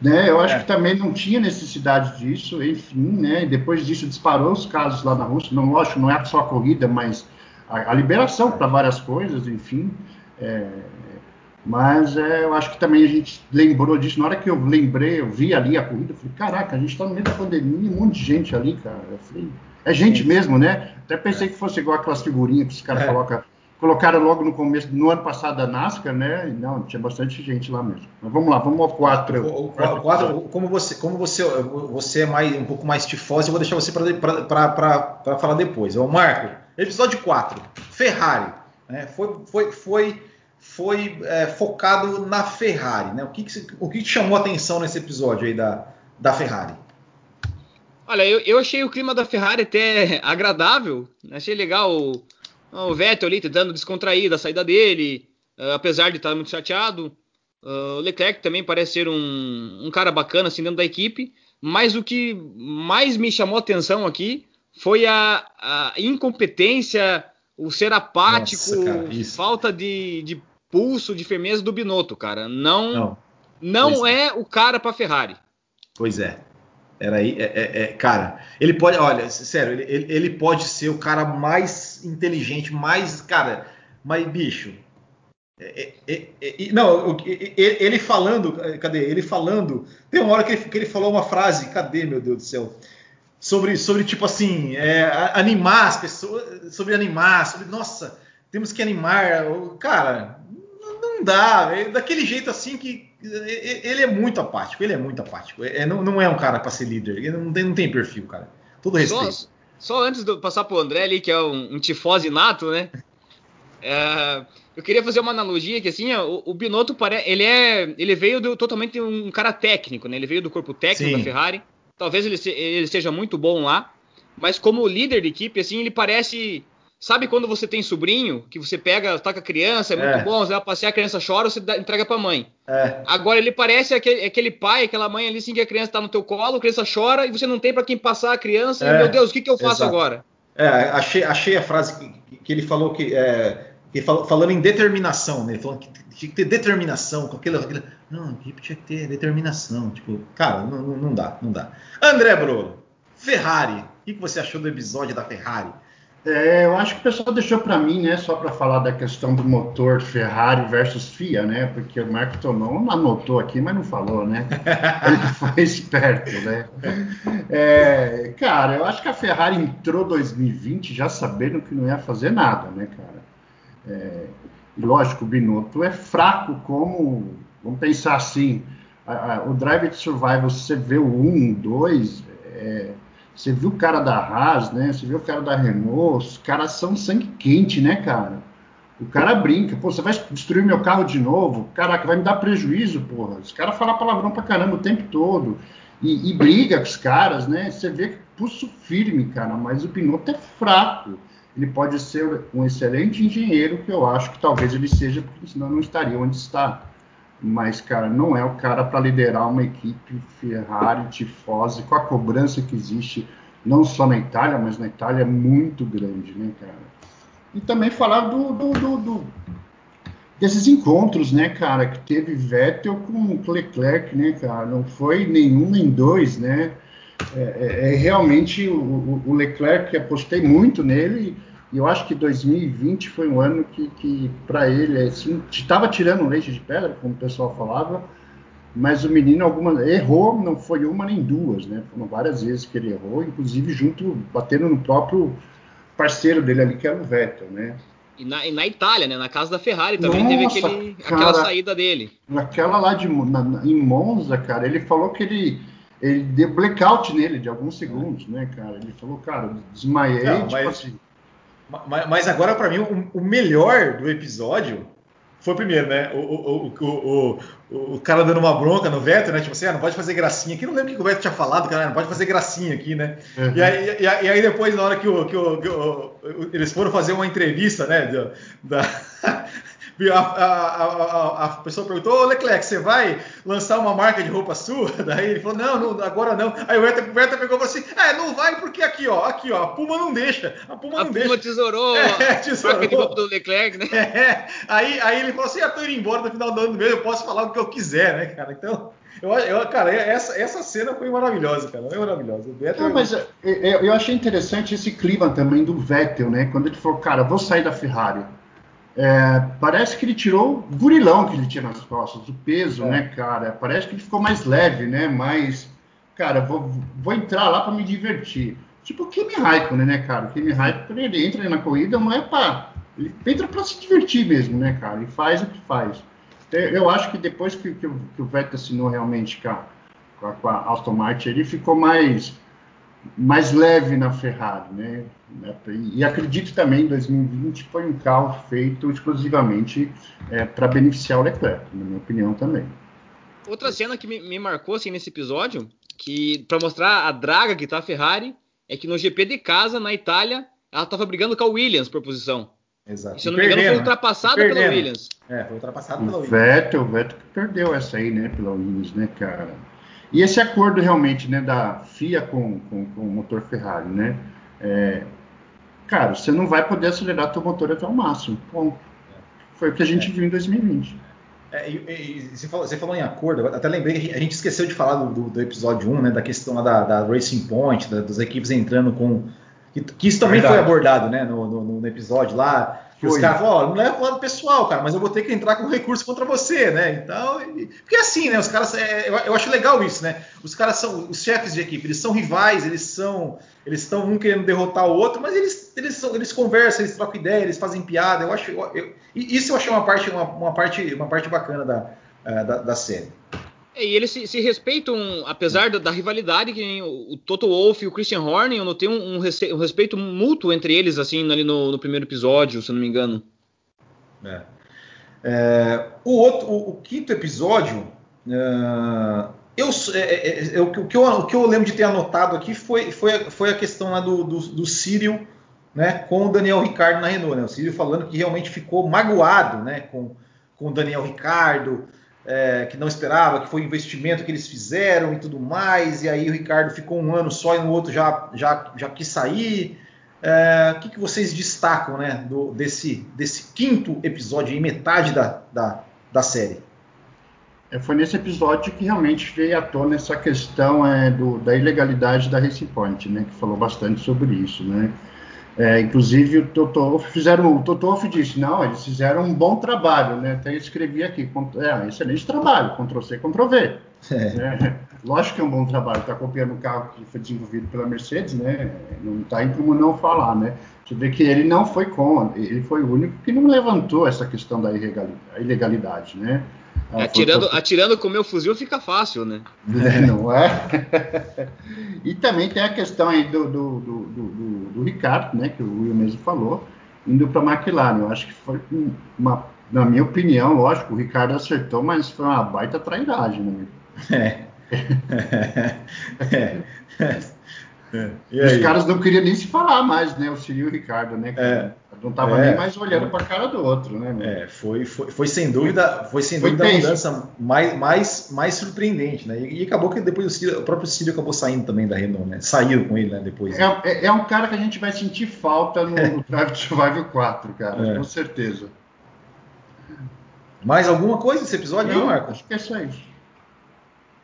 Né, eu acho é. que também não tinha necessidade disso, enfim, né? Depois disso disparou os casos lá na Rússia. Não, lógico, não é só a corrida, mas a, a liberação para várias coisas, enfim. É, mas é, eu acho que também a gente lembrou disso. Na hora que eu lembrei, eu vi ali a corrida, eu falei, caraca, a gente está no meio da pandemia, um monte de gente ali, cara. Eu falei, é gente mesmo, né? Até pensei que fosse igual aquelas figurinhas que os caras é. colocam. Colocaram logo no começo, no ano passado, a NASCAR, né? Não, tinha bastante gente lá mesmo. Mas vamos lá, vamos ao 4. O, o, o 4, como você, como você, você é mais, um pouco mais tifoso, eu vou deixar você para falar depois. O Marco, episódio 4, Ferrari. Né? Foi, foi, foi foi é, focado na Ferrari. Né? O, que, que, o que te chamou a atenção nesse episódio aí da, da Ferrari? Olha, eu, eu achei o clima da Ferrari até agradável. Achei legal o, o Vettel ali tentando descontrair da saída dele, uh, apesar de estar muito chateado. Uh, o Leclerc também parece ser um, um, cara bacana assim dentro da equipe. Mas o que mais me chamou a atenção aqui foi a, a incompetência, o ser apático, Nossa, falta de, de pulso de firmeza do Binotto, cara. Não, não, não é. é. o cara para Ferrari. Pois é. Era aí, é, é, é, cara. Ele pode, olha, sério, ele, ele pode ser o cara mais inteligente, mais, cara, mas bicho. É, é, não, ele falando, cadê? Ele falando. Tem uma hora que ele, que ele falou uma frase, cadê, meu Deus do céu? Sobre, sobre tipo assim, animar as pessoas, sobre animar, sobre, nossa, temos que animar. Cara, não dá. É daquele jeito assim que ele é muito apático. Ele é muito apático. É, não, não é um cara para ser líder. Ele não tem, não tem perfil, cara. Todo respeito. Só, só antes de passar pro André ali, que é um, um tifose nato, né? É, eu queria fazer uma analogia que assim, o, o Binotto parece, ele é, ele veio do, totalmente um cara técnico, né? Ele veio do corpo técnico Sim. da Ferrari. Talvez ele, ele seja muito bom lá, mas como líder de equipe, assim, ele parece Sabe quando você tem sobrinho, que você pega, toca a criança, é muito é. bom, você vai passear, a criança chora, você dá, entrega pra mãe. É. Agora ele parece aquele, aquele, pai, aquela mãe ali, assim, que a criança tá no teu colo, a criança chora e você não tem para quem passar a criança, é. e meu Deus, o que, que eu faço Exato. agora? É, achei, achei a frase que, que ele falou que. É, que falou, falando em determinação, né? Ele falou que tinha que ter determinação com aquilo. aquilo. Não, a equipe tinha que ter determinação. Tipo, cara, não, não dá, não dá. André Bruno, Ferrari. O que você achou do episódio da Ferrari? É, eu acho que o pessoal deixou para mim, né, só para falar da questão do motor Ferrari versus FIA, né, porque o Marco Tonon anotou aqui, mas não falou, né? [LAUGHS] Ele foi esperto, né? É, cara, eu acho que a Ferrari entrou 2020 já sabendo que não ia fazer nada, né, cara? É, lógico, o Binotto é fraco como, vamos pensar assim, a, a, o Drive to Survival, você vê o 1, 2, é, você viu o cara da Haas, né? Você viu o cara da Renault, os caras são sangue quente, né, cara? O cara brinca, pô, você vai destruir meu carro de novo? Caraca, vai me dar prejuízo, porra. Os caras falam palavrão pra caramba o tempo todo. E, e, briga com os caras, né? Você vê que pulso firme, cara, mas o Pinotto é fraco. Ele pode ser um excelente engenheiro, que eu acho que talvez ele seja, porque senão não estaria onde está mas, cara, não é o cara para liderar uma equipe Ferrari, tifose, com a cobrança que existe, não só na Itália, mas na Itália é muito grande, né, cara? E também falar do, do, do, do desses encontros, né, cara, que teve Vettel com Leclerc, né, cara? Não foi nenhum nem dois, né? É, é, é realmente o, o Leclerc, apostei muito nele e eu acho que 2020 foi um ano que, que para ele, assim, estava tirando leite de pedra, como o pessoal falava, mas o menino alguma errou, não foi uma nem duas, né? Foram várias vezes que ele errou, inclusive junto, batendo no próprio parceiro dele ali, que era o Vettel, né? E na, e na Itália, né? Na casa da Ferrari também Nossa, teve aquele, cara, aquela saída dele. Naquela lá de, na, em Monza, cara, ele falou que ele ele deu blackout nele de alguns segundos, né, cara? Ele falou, cara, desmaiei, não, tipo mas... assim mas agora, para mim, o, melhor do episódio foi o primeiro, né? O, o, o, o, cara dando uma bronca no Vettel, né? Tipo assim, ah, não pode fazer gracinha aqui. Não lembro o que o Vettel tinha falado, cara, não pode fazer gracinha aqui, né? Uhum. E, aí, e, aí, depois, na hora que, o, que, o, que o, eles foram fazer uma entrevista, né? Da, [LAUGHS] a, a, a, a, pessoa perguntou, ô Leclerc, você vai lançar uma marca de roupa sua? [LAUGHS] Daí ele falou, não, não agora não. Aí o Werther, pegou e falou assim, é, não vai porque aqui, ó, aqui, ó, a Puma não deixa. A Puma a não Puma deixa. tesourou, [LAUGHS] é, tesourou. a marca de roupa do Leclerc, né? [LAUGHS] É, aí, aí ele falou assim, ah, tô indo embora no final do ano mesmo, eu posso falar o que eu quiser, né, cara? Então... Eu, eu, cara, essa, essa cena foi maravilhosa, cara. Foi maravilhosa. Vettel... Não, mas eu, eu achei interessante esse clima também do Vettel, né? Quando ele falou, cara, vou sair da Ferrari. É, parece que ele tirou o gurilão que ele tinha nas costas, o peso, é. né, cara? Parece que ele ficou mais leve, né? Mais, cara, vou, vou entrar lá para me divertir. Tipo o Kimi Raikkonen, né, cara? O Kimi Raikkonen, ele entra na corrida, não é para... Ele entra para se divertir mesmo, né, cara? E faz o que faz. Eu acho que depois que, que, que o Vettel assinou realmente com a, com a Aston Martin, ele ficou mais mais leve na Ferrari, né? E acredito também em 2020 foi um carro feito exclusivamente é, para beneficiar o Leclerc, na minha opinião também. Outra cena que me, me marcou assim nesse episódio, que para mostrar a draga que tá a Ferrari, é que no GP de casa na Itália, ela estava brigando com a Williams por posição. Exato. E, se eu não me engano, foi né? ultrapassada pela Williams. É, foi ultrapassada pela Williams. Vettel, o Vettel que perdeu essa aí, né, pela Williams, né, cara? E esse acordo realmente, né, da FIA com, com, com o motor Ferrari, né? É, cara, você não vai poder acelerar teu motor até o máximo. Ponto. Foi o que a gente é. viu em 2020. É, e, e, você, falou, você, falou, em acordo, até lembrei que a gente esqueceu de falar do, do, do episódio 1, né, da questão da, da Racing Point, da, das equipes entrando com. Que, que isso também Verdade. foi abordado né, no, no, no, episódio lá. Que os caras falam, ó, não leva pro lado pessoal, cara, mas eu vou ter que entrar com recurso contra você, né? Então, e, porque assim, né? Os caras, é, eu, eu, acho legal isso, né? Os caras são os chefes de equipe, eles são rivais, eles são, eles estão um querendo derrotar o outro, mas eles, eles, são, eles conversam, eles trocam ideia, eles fazem piada. Eu acho, eu, eu, isso eu achei uma parte, uma, uma parte, uma parte bacana da, uh, da, da série. É, e eles se, se, respeitam, apesar da, da rivalidade, que o, o Toto Wolff e o Christian Horner, eu notei um, um, um respeito mútuo entre eles, assim, ali no, no, primeiro episódio, se eu não me engano. É. É, o, outro, o, o, quinto episódio, uh, eu, é, é, é, o, que eu, o que eu lembro de ter anotado aqui foi, foi, foi a questão lá do, do, do Círio né, com o Daniel Ricardo na Renault. Né? O Círio falando que realmente ficou magoado né, com, com o Daniel Ricardo, é, que não esperava, que foi o investimento que eles fizeram e tudo mais, e aí o Ricardo ficou um ano só e no outro já, já, já quis sair. É, o que, que vocês destacam né, do, desse, desse quinto episódio, em metade da, da, da série? É, foi nesse episódio que realmente veio à tona essa questão é, do, da ilegalidade da Racing Point, né, que falou bastante sobre isso. Né? É, inclusive o Toto fizeram, o Toto disse, não, eles fizeram um bom trabalho, né? Até escrevi aqui, é, excelente trabalho, Ctrl C, Ctrl V. É. É, lógico que é um bom trabalho, está copiando um carro que foi desenvolvido pela Mercedes, né? Não está em como não falar, né? Você vê que ele não foi com, ele foi o único que não levantou essa questão da ilegalidade, né? Ah, atirando, atirando com o meu fuzil fica fácil, né? É, não é? [LAUGHS] e também tem a questão aí do, do, do, do, do Ricardo, né? Que o Will mesmo falou, indo para a McLaren. Eu acho que foi uma, na minha opinião, lógico, o Ricardo acertou, mas foi uma baita trairagem, né? É. [LAUGHS] é. é. Os caras não queriam nem se falar mais, né? O Ciro e o Ricardo, né? É. Não estava é. nem mais olhando para a cara do outro, né? É, foi, foi, foi sem dúvida, foi sem foi dúvida a mudança mais, mais, mais surpreendente, né? E, e acabou que depois o, Ciro, o próprio Ciro acabou saindo também da Renault, né? Saiu com ele, né? Depois. É, é, é um cara que a gente vai sentir falta no, no Drive to Survival 4, cara, é. com certeza. Mais alguma coisa nesse episódio, Não, Marco? Acho que é só isso.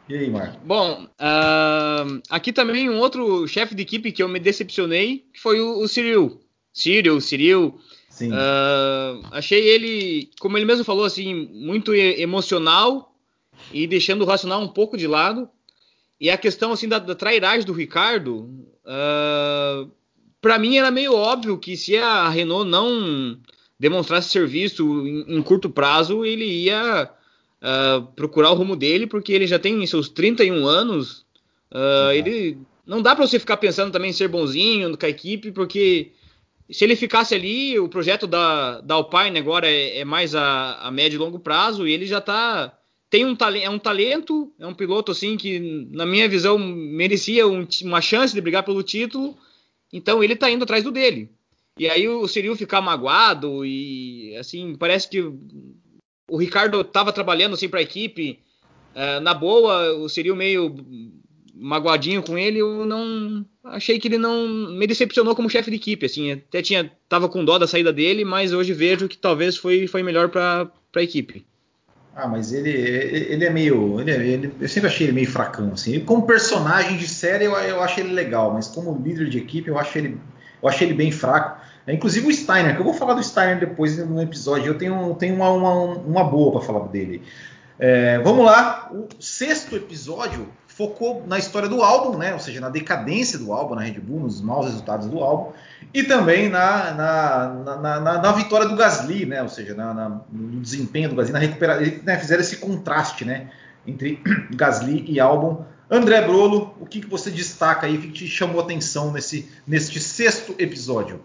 E aí, Marco? Bom, uh, aqui também um outro chefe de equipe que eu me decepcionei, que foi o, o Cyril. Cyril, Cyril. Sim. Uh, achei ele, como ele mesmo falou, assim, muito emocional e deixando o racional um pouco de lado. E a questão assim da, da trairagem do Ricardo, uh, ah, para mim era meio óbvio que se a Renault não demonstrasse serviço em, em curto prazo, ele ia uh, procurar o rumo dele, porque ele já tem seus 31 anos. Uh, ele não dá para você ficar pensando também em ser bonzinho com a equipe, porque se ele ficasse ali, o projeto da, da Alpine agora é, é mais a, a, médio e longo prazo e ele já tá tem um é um talento, é um piloto assim que na minha visão merecia um, uma chance de brigar pelo título, então ele tá indo atrás do dele. E aí o Cyril ficar magoado e assim parece que o Ricardo estava trabalhando assim para a equipe uh, na boa, o Cyril meio magoadinho com ele, eu não achei que ele não me decepcionou como chefe de equipe, assim, até tinha tava com dó da saída dele, mas hoje vejo que talvez foi, foi melhor para a equipe. Ah, mas ele, ele é meio. Ele, ele, eu sempre achei ele meio fracão. Assim. Como personagem de série, eu, eu acho ele legal, mas como líder de equipe, eu acho ele, eu acho ele bem fraco. É, inclusive o Steiner, que eu vou falar do Steiner depois no episódio, eu tenho, tenho uma, uma, uma boa para falar dele. É, vamos lá, o sexto episódio focou na história do álbum, né? ou seja, na decadência do álbum na Red Bull, nos maus resultados do álbum, e também na, na, na, na, na vitória do Gasly, né? ou seja, no desempenho do Gasly, na recuperação. Né, fizeram esse contraste né? entre [CLEARS THROAT] Gasly e álbum. André Brolo, o que, que você destaca aí, o que te chamou atenção nesse, neste sexto episódio?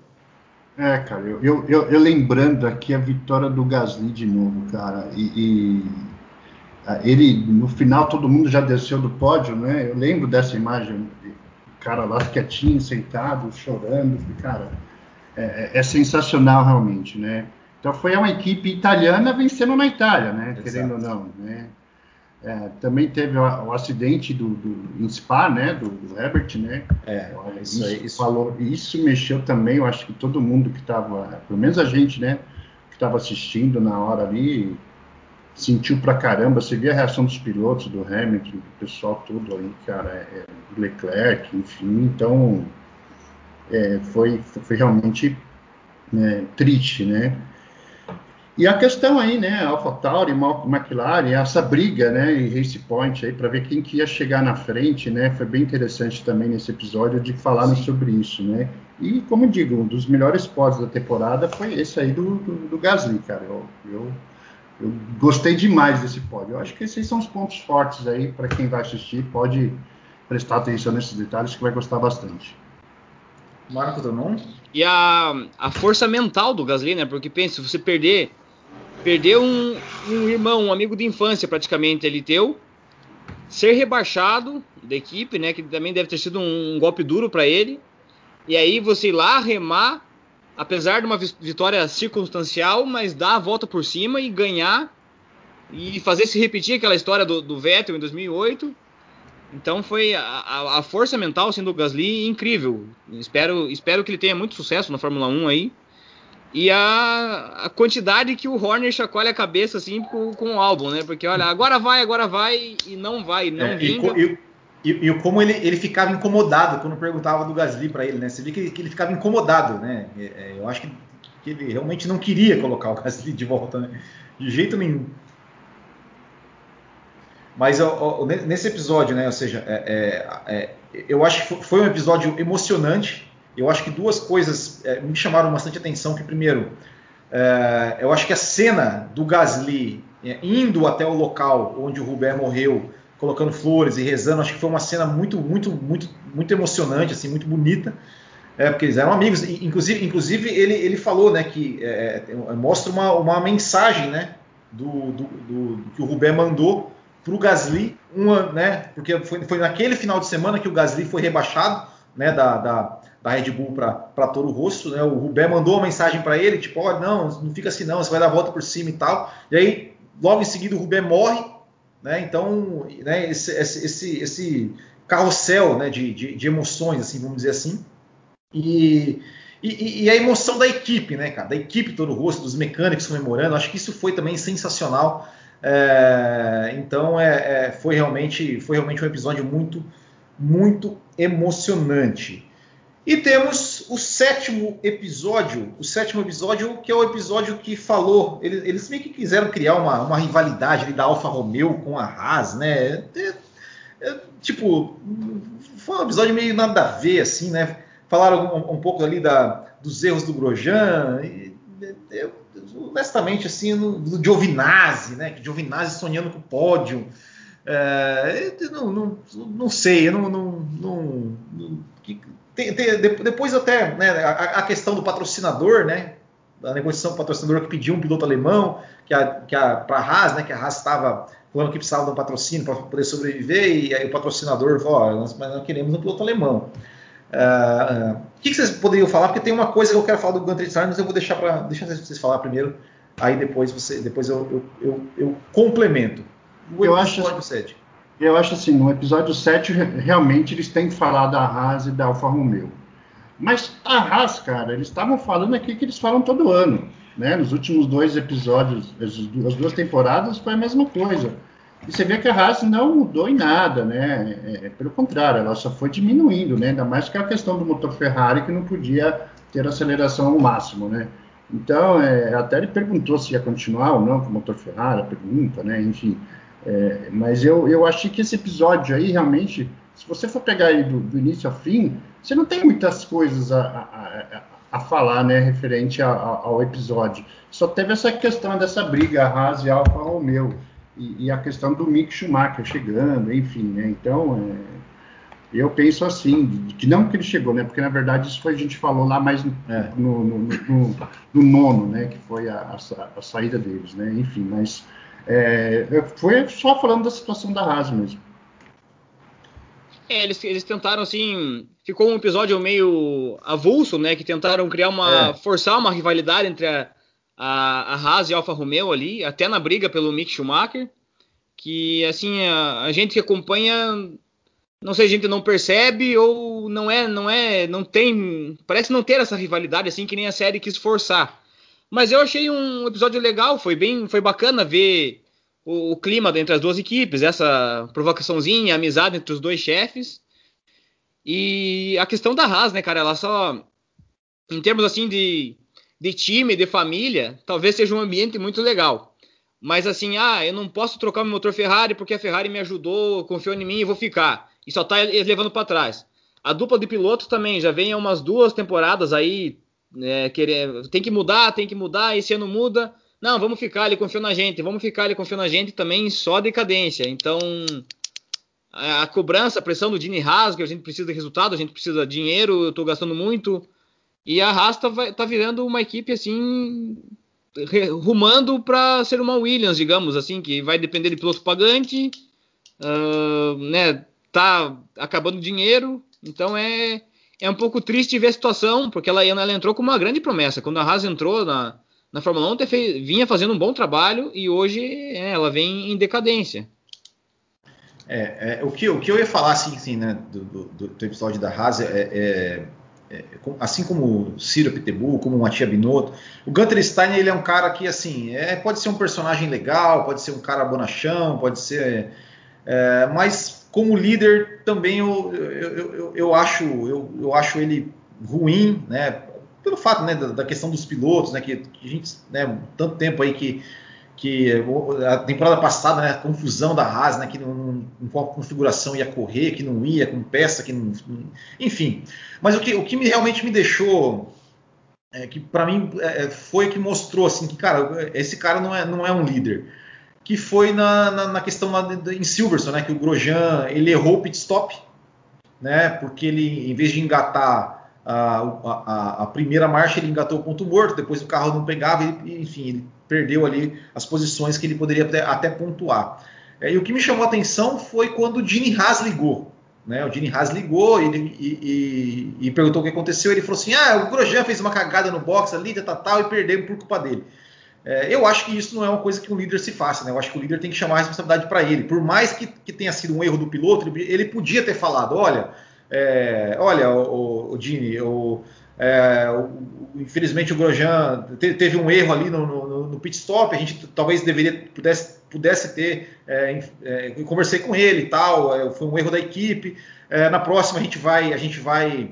É, cara, eu, eu, eu, eu, lembrando aqui a vitória do Gasly de novo, cara, e, e, ele, no final, todo mundo já desceu do pódio, né? Eu lembro dessa imagem, de cara lá quietinho, sentado, chorando, cara, é, é, é sensacional realmente, né? Então foi uma equipe italiana vencendo na Itália, né? Exato. Querendo ou não, né? É, também teve o, o acidente do, do, Spa, né, do, do Herbert, né? É, isso, isso, isso, falou, isso mexeu também, eu acho que todo mundo que estava, pelo menos a gente, né, que estava assistindo na hora ali, sentiu pra caramba. Você via a reação dos pilotos, do Hamilton, do pessoal todo ali, cara, é, do Leclerc, enfim. Então, é, foi, foi realmente né, triste, né? E a questão aí, né, AlphaTauri, McLaren, essa briga, né, e Race Point aí para ver quem que ia chegar na frente, né, foi bem interessante também nesse episódio de falarmos sobre isso, né. E como digo, um dos melhores pódios da temporada foi esse aí do, do, do Gasly, cara. Eu, eu, eu, gostei demais desse pódio. Eu acho que esses são os pontos fortes aí para quem vai assistir, pode prestar atenção nesses detalhes que vai gostar bastante. Marco Drummond? E a, a força mental do Gasly, né? Porque pensa, se você perder perder um, um irmão, um amigo de infância praticamente ele teu, ser rebaixado da equipe, né, que também deve ter sido um, um golpe duro para ele, e aí você ir lá remar, apesar de uma vitória circunstancial, mas dar a volta por cima e ganhar e fazer se repetir aquela história do, do Vettel em 2008. Então foi a, a, força mental assim, do Gasly incrível. Espero, espero que ele tenha muito sucesso na Fórmula 1 aí e a, a, quantidade que o Horner chacoalha a cabeça assim com, com, o álbum, né? Porque olha, agora vai, agora vai e não vai, não é, vinga. E, e, e, como ele, ele ficava incomodado quando perguntava do Gasly para ele, né? Você vê que, que, ele ficava incomodado, né? É, é, eu acho que, que, ele realmente não queria colocar o Gasly de volta, né? De jeito nenhum. Mas ó, ó, nesse episódio, né? Ou seja, é, é, é eu acho que foi um episódio emocionante eu acho que duas coisas é, me chamaram bastante atenção. Que primeiro, eu acho que a cena do Gasly indo até o local onde o Rubé morreu, colocando flores e rezando, acho que foi uma cena muito, muito, muito, muito emocionante, assim, muito bonita. É, porque eles eram amigos. Inclusive, inclusive ele, ele falou, né, que é, mostra uma, uma mensagem, né, do, do, do, que o Rubé mandou para o Gasly, uma, né, porque foi, foi naquele final de semana que o Gasly foi rebaixado, né, da, da da Red Bull para Toro Rosso, né? O Rubé mandou uma mensagem para ele, tipo, olha, não, não fica assim não, você vai dar a volta por cima e tal. E aí, logo em seguida, o Rubé morre, né? Então, né, esse, esse, esse carrossel né, de, de, de, emoções, assim, vamos dizer assim. E, e, e, a emoção da equipe, né, cara? Da equipe Toro Rosso, dos mecânicos comemorando, acho que isso foi também sensacional. É, então, é, é, foi, realmente, foi realmente um episódio muito, muito emocionante. E temos o sétimo episódio, o sétimo episódio que é o episódio que falou, eles, eles meio que quiseram criar uma, uma rivalidade da Alfa Romeo com a Haas, né? É, é, tipo, foi um episódio meio nada a ver, assim, né? Falaram um, um pouco ali da, dos erros do Grosjean, e, eu, honestamente, assim, no, do Giovinazzi, né? Giovinazzi sonhando com o pódio. É, não, não, não sei, eu não, não, não tem, tem, depois até né, a, a, questão do patrocinador, né? A negociação com o patrocinador que pediu um piloto alemão, que a, que a para a Haas, né? Que a Haas estava falando que precisava de um patrocínio para poder sobreviver e aí o patrocinador falou, oh, nós, mas nós queremos um piloto alemão. Uh, uh, o que, que, vocês poderiam falar? Porque tem uma coisa que eu quero falar do Gunter Steiner, mas eu vou deixar para deixar vocês falar primeiro, aí depois você depois eu, eu, eu, eu complemento. O eu acho, 7. Eu acho assim, no episódio 7, realmente eles têm que falar da Haas e da Alfa Romeo. Mas a Haas, cara, eles estavam falando aqui que eles falam todo ano. Né? Nos últimos dois episódios, as duas temporadas, foi a mesma coisa. E você vê que a Haas não mudou em nada, né? É, é, pelo contrário, ela só foi diminuindo, né? Ainda mais que a questão do motor Ferrari que não podia ter aceleração ao máximo, né? Então, é, até ele perguntou se ia continuar ou não com o motor Ferrari, a pergunta, né? Enfim, é, mas eu, eu achei que esse episódio aí, realmente, se você for pegar ele do, do início ao fim, você não tem muitas coisas a, a, a, a falar, né, referente ao episódio. Só teve essa questão dessa briga, Haas e Alfa Romeo, e, e, a questão do Mick Schumacher chegando, enfim, né, então... É, eu penso assim, que não que ele chegou, né? Porque na verdade isso foi a gente falou lá mais no, é. no, no, no, no nono, né? Que foi a, a, a, saída deles, né? Enfim, mas é, foi só falando da situação da Haas mesmo. É, eles, eles tentaram assim. Ficou um episódio meio avulso, né? Que tentaram criar uma. É. forçar uma rivalidade entre a, a, a Haas e a Alfa Romeo ali, até na briga pelo Mick Schumacher. Que assim, a, a gente que acompanha. Não sei, a gente não percebe ou não é, não é, não tem, parece não ter essa rivalidade assim que nem a série quis forçar. Mas eu achei um episódio legal, foi bem, foi bacana ver o, o clima entre as duas equipes, essa provocaçãozinha, amizade entre os dois chefes. E a questão da Haas, né, cara, ela só em termos assim de de time, de família, talvez seja um ambiente muito legal. Mas assim, ah, eu não posso trocar meu motor Ferrari porque a Ferrari me ajudou, confiou em mim e vou ficar. E só tá levando para trás. A dupla de pilotos também já vem há umas duas temporadas aí, é, querer, tem que mudar, tem que mudar, esse ano muda. Não, vamos ficar, ele confiou na gente, vamos ficar, ele confiou na gente também, só decadência. Então, a, cobrança, a pressão do Dini Haas, a gente precisa de resultado, a gente precisa de dinheiro, eu estou gastando muito. E a Haas tá, tá virando uma equipe assim, rumando para ser uma Williams, digamos assim, que vai depender de piloto pagante, uh, né? Tá acabando dinheiro, então é, é um pouco triste ver a situação, porque ela, ela entrou com uma grande promessa. Quando a Haas entrou na, na Fórmula 1 fez, vinha fazendo um bom trabalho e hoje é, ela vem em decadência. É, é, o, que, o que eu ia falar assim, assim né, do, do, do, episódio da Haas é, é, é assim como o Ciro Pitbull, como o Matia Binotto, o Gunter Stein ele é um cara que assim é, pode ser um personagem legal, pode ser um cara bonachão, pode ser, mas como líder também eu, eu, eu, eu acho eu, eu acho ele ruim, né? pelo fato né, da, da, questão dos pilotos, né, que, que a gente, né, tanto tempo aí que, que a temporada passada, né, a confusão da Haas, né, que não, com a configuração ia correr, que não ia, com peça, que não, enfim. Mas o que, o que me, realmente me deixou, é, que para mim é, é, foi que mostrou assim que, cara, esse cara não é, não é um líder. Que foi na, na, na questão lá de, em Silverstone, né, que o Grosjean ele errou o pit stop, né, porque ele, em vez de engatar a, a, a, primeira marcha ele engatou o ponto morto, depois o carro não pegava, ele, enfim, ele perdeu ali as posições que ele poderia até, até pontuar. É, e o que me chamou a atenção foi quando o Gene Haas ligou. Né? O Gene Haas ligou e, e, e, e, perguntou o que aconteceu. Ele falou assim: Ah, o Grosjean fez uma cagada no box ali, tal, tal, e perdeu por culpa dele. É, eu acho que isso não é uma coisa que um líder se faça, né? Eu acho que o líder tem que chamar a responsabilidade para ele. Por mais que, que, tenha sido um erro do piloto, ele, podia ter falado: olha, é, olha, o, o, Dini, o, é, o, infelizmente o Grosjean te, teve um erro ali no, no, no, pit stop, a gente talvez deveria pudesse, pudesse ter, é, é conversei com ele e tal, é, foi um erro da equipe. É, na próxima a gente vai, a gente vai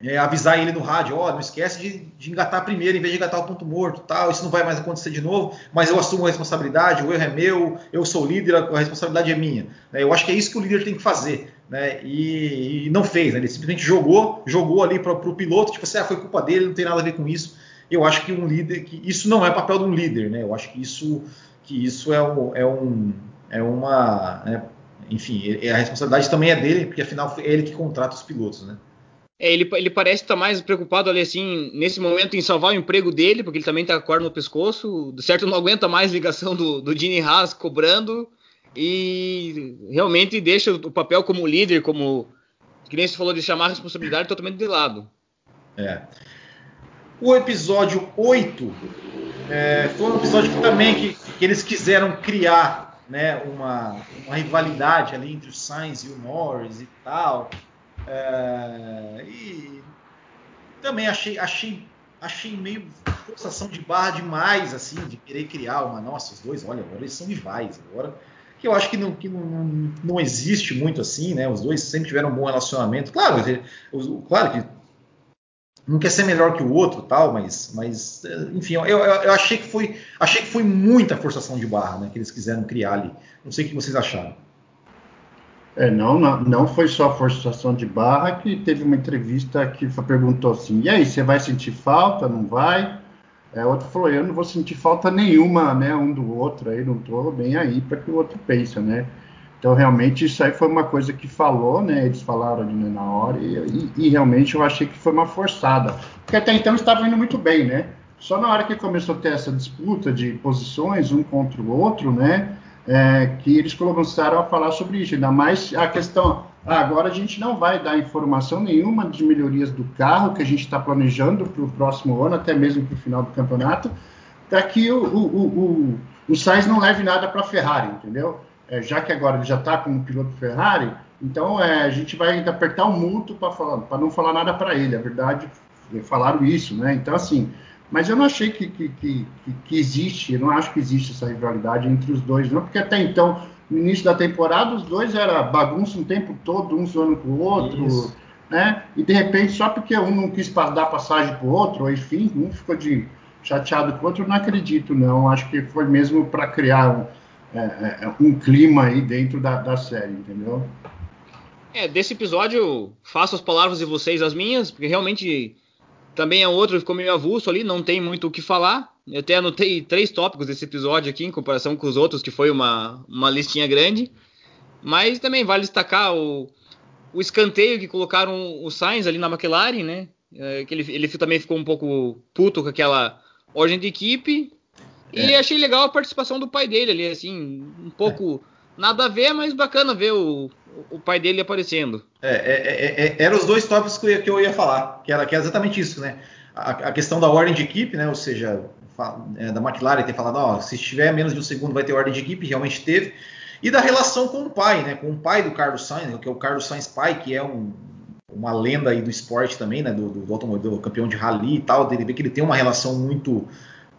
é, avisar ele no rádio, ó, oh, não esquece de, de, engatar primeiro em vez de engatar o ponto morto, tal, isso não vai mais acontecer de novo, mas eu assumo a responsabilidade, o erro é meu, eu sou o líder, a responsabilidade é minha. Né? Eu acho que é isso que o líder tem que fazer, né? E, e não fez, né? ele simplesmente jogou, jogou ali para o piloto, tipo assim, ah, foi culpa dele, não tem nada a ver com isso. Eu acho que um líder, que isso não é papel de um líder, né? Eu acho que isso, que isso é, um, é, um, é uma, né? enfim, a responsabilidade também é dele, porque afinal é ele que contrata os pilotos, né? É, ele, ele parece estar mais preocupado ali, assim, nesse momento, em salvar o emprego dele, porque ele também está com a corda no pescoço. De certo, não aguenta mais ligação do, do Gene Haas cobrando e realmente deixa o papel como líder, como que nem você falou de chamar a responsabilidade totalmente de lado. É. O episódio 8 é, foi um episódio que também que, que eles quiseram criar né, uma, uma rivalidade ali entre o Sainz e o Norris e tal. É, e também achei, achei, achei meio forçação de barra demais, assim, de querer criar uma. Nossa, os dois, olha, agora eles são rivais. Agora, que eu acho que não, que não, não existe muito assim, né? Os dois sempre tiveram um bom relacionamento. Claro, claro que não quer ser melhor que o outro, tal, mas, mas enfim, eu, eu, eu, achei que foi, achei que foi muita forçação de barra, né? Que eles quiseram criar ali. Não sei o que vocês acharam. É, não, não, não foi só forçação de barra que teve uma entrevista que perguntou assim, e aí, você vai sentir falta, não vai? É, outro falou, eu não vou sentir falta nenhuma, né, um do outro, aí não tô bem aí para que o outro pense, né? Então, realmente, isso aí foi uma coisa que falou, né, eles falaram ali né, na hora, e, e, e, realmente eu achei que foi uma forçada, porque até então estava indo muito bem, né? Só na hora que começou a ter essa disputa de posições, um contra o outro, né, é, que eles começaram a falar sobre isso, ainda mais a questão, agora a gente não vai dar informação nenhuma de melhorias do carro que a gente está planejando para o próximo ano, até mesmo para o final do campeonato, para que o, o, o, o Sainz não leve nada para a Ferrari, entendeu? É, já que agora ele já está como piloto Ferrari, então é, a gente vai apertar o multo para não falar nada para ele. A verdade, falaram isso, né? Então, assim, mas eu não achei que, que, que, que, existe, eu não acho que existe essa rivalidade entre os dois, não, porque até então, no início da temporada, os dois era bagunça o tempo todo, um zoando com o outro, né? E de repente, só porque um não quis dar passagem para o outro, ou enfim, um ficou de, chateado com o outro, não acredito, não. Acho que foi mesmo para criar um, é, é, um, clima aí dentro da, da série, entendeu? É, desse episódio, faço as palavras de vocês as minhas, porque realmente também é outro, ficou meio avulso ali, não tem muito o que falar. Eu até anotei três tópicos desse episódio aqui, em comparação com os outros, que foi uma, uma listinha grande. Mas também vale destacar o, o escanteio que colocaram o Sainz ali na McLaren, né? É, que ele, ele também ficou um pouco puto com aquela ordem de equipe. É. E achei legal a participação do pai dele ali, assim, um pouco nada a ver, mas bacana ver o, o pai dele aparecendo. É, é, é, eram os dois tópicos que eu, ia, que eu ia falar, que era, que é exatamente isso, né? A, a, questão da ordem de equipe, né? Ou seja, da McLaren ter falado, ó, se tiver menos de um segundo vai ter ordem de equipe, realmente teve. E da relação com o pai, né? Com o pai do Carlos Sainz, que é o Carlos Sainz pai, que é um, uma lenda aí do esporte também, né? Do, do automóvel, do campeão de rally e tal. Dele ver que ele tem uma relação muito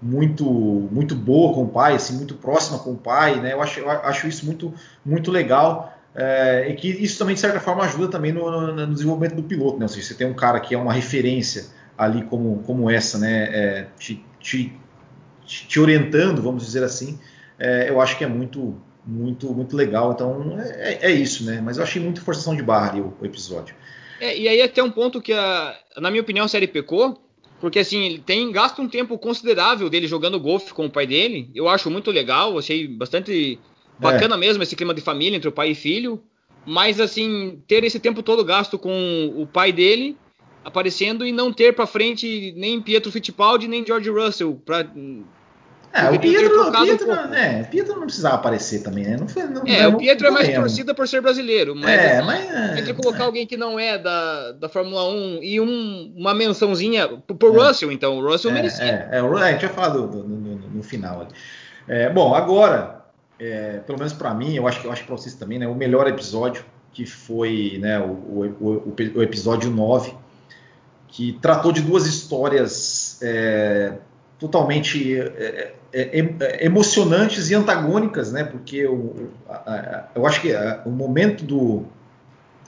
muito muito boa com o pai, assim, muito próxima com o pai, né? Eu acho, eu acho isso muito muito legal. É, e que isso também de certa forma ajuda também no, no, desenvolvimento do piloto, né? Ou seja, você tem um cara que é uma referência ali como, como essa, né? É, te, te, te, orientando, vamos dizer assim, é, eu acho que é muito muito muito legal. Então é, é, isso, né? Mas eu achei muito forçação de barra ali o, o episódio. É, e aí até um ponto que, a, na minha opinião, a série pecou, porque assim, ele tem gasta um tempo considerável dele jogando golfe com o pai dele. Eu acho muito legal, achei bastante bacana é. mesmo esse clima de família entre o pai e filho. Mas assim, ter esse tempo todo gasto com o pai dele aparecendo e não ter para frente nem Pietro Fittipaldi nem George Russell para é, o Pietro, o Pietro, um né, Pietro não precisava aparecer também, né? Não foi, não, é, não, o Pietro é mais torcida por ser brasileiro, mas, é, assim, mas é, entre colocar é. alguém que não é da, da Fórmula 1 e um, uma mençãozinha pro é. Russell, então, o Russell é, merecia. É, é, a gente vai falar do, do, no, no, final ali. bom, agora, pelo menos para mim, eu acho que eu acho para vocês também, né, o melhor episódio que foi né, o, o, o, o episódio 9, que tratou de duas histórias totalmente é, é, é, emocionantes e antagônicas, né? Porque eu, eu acho que o momento do.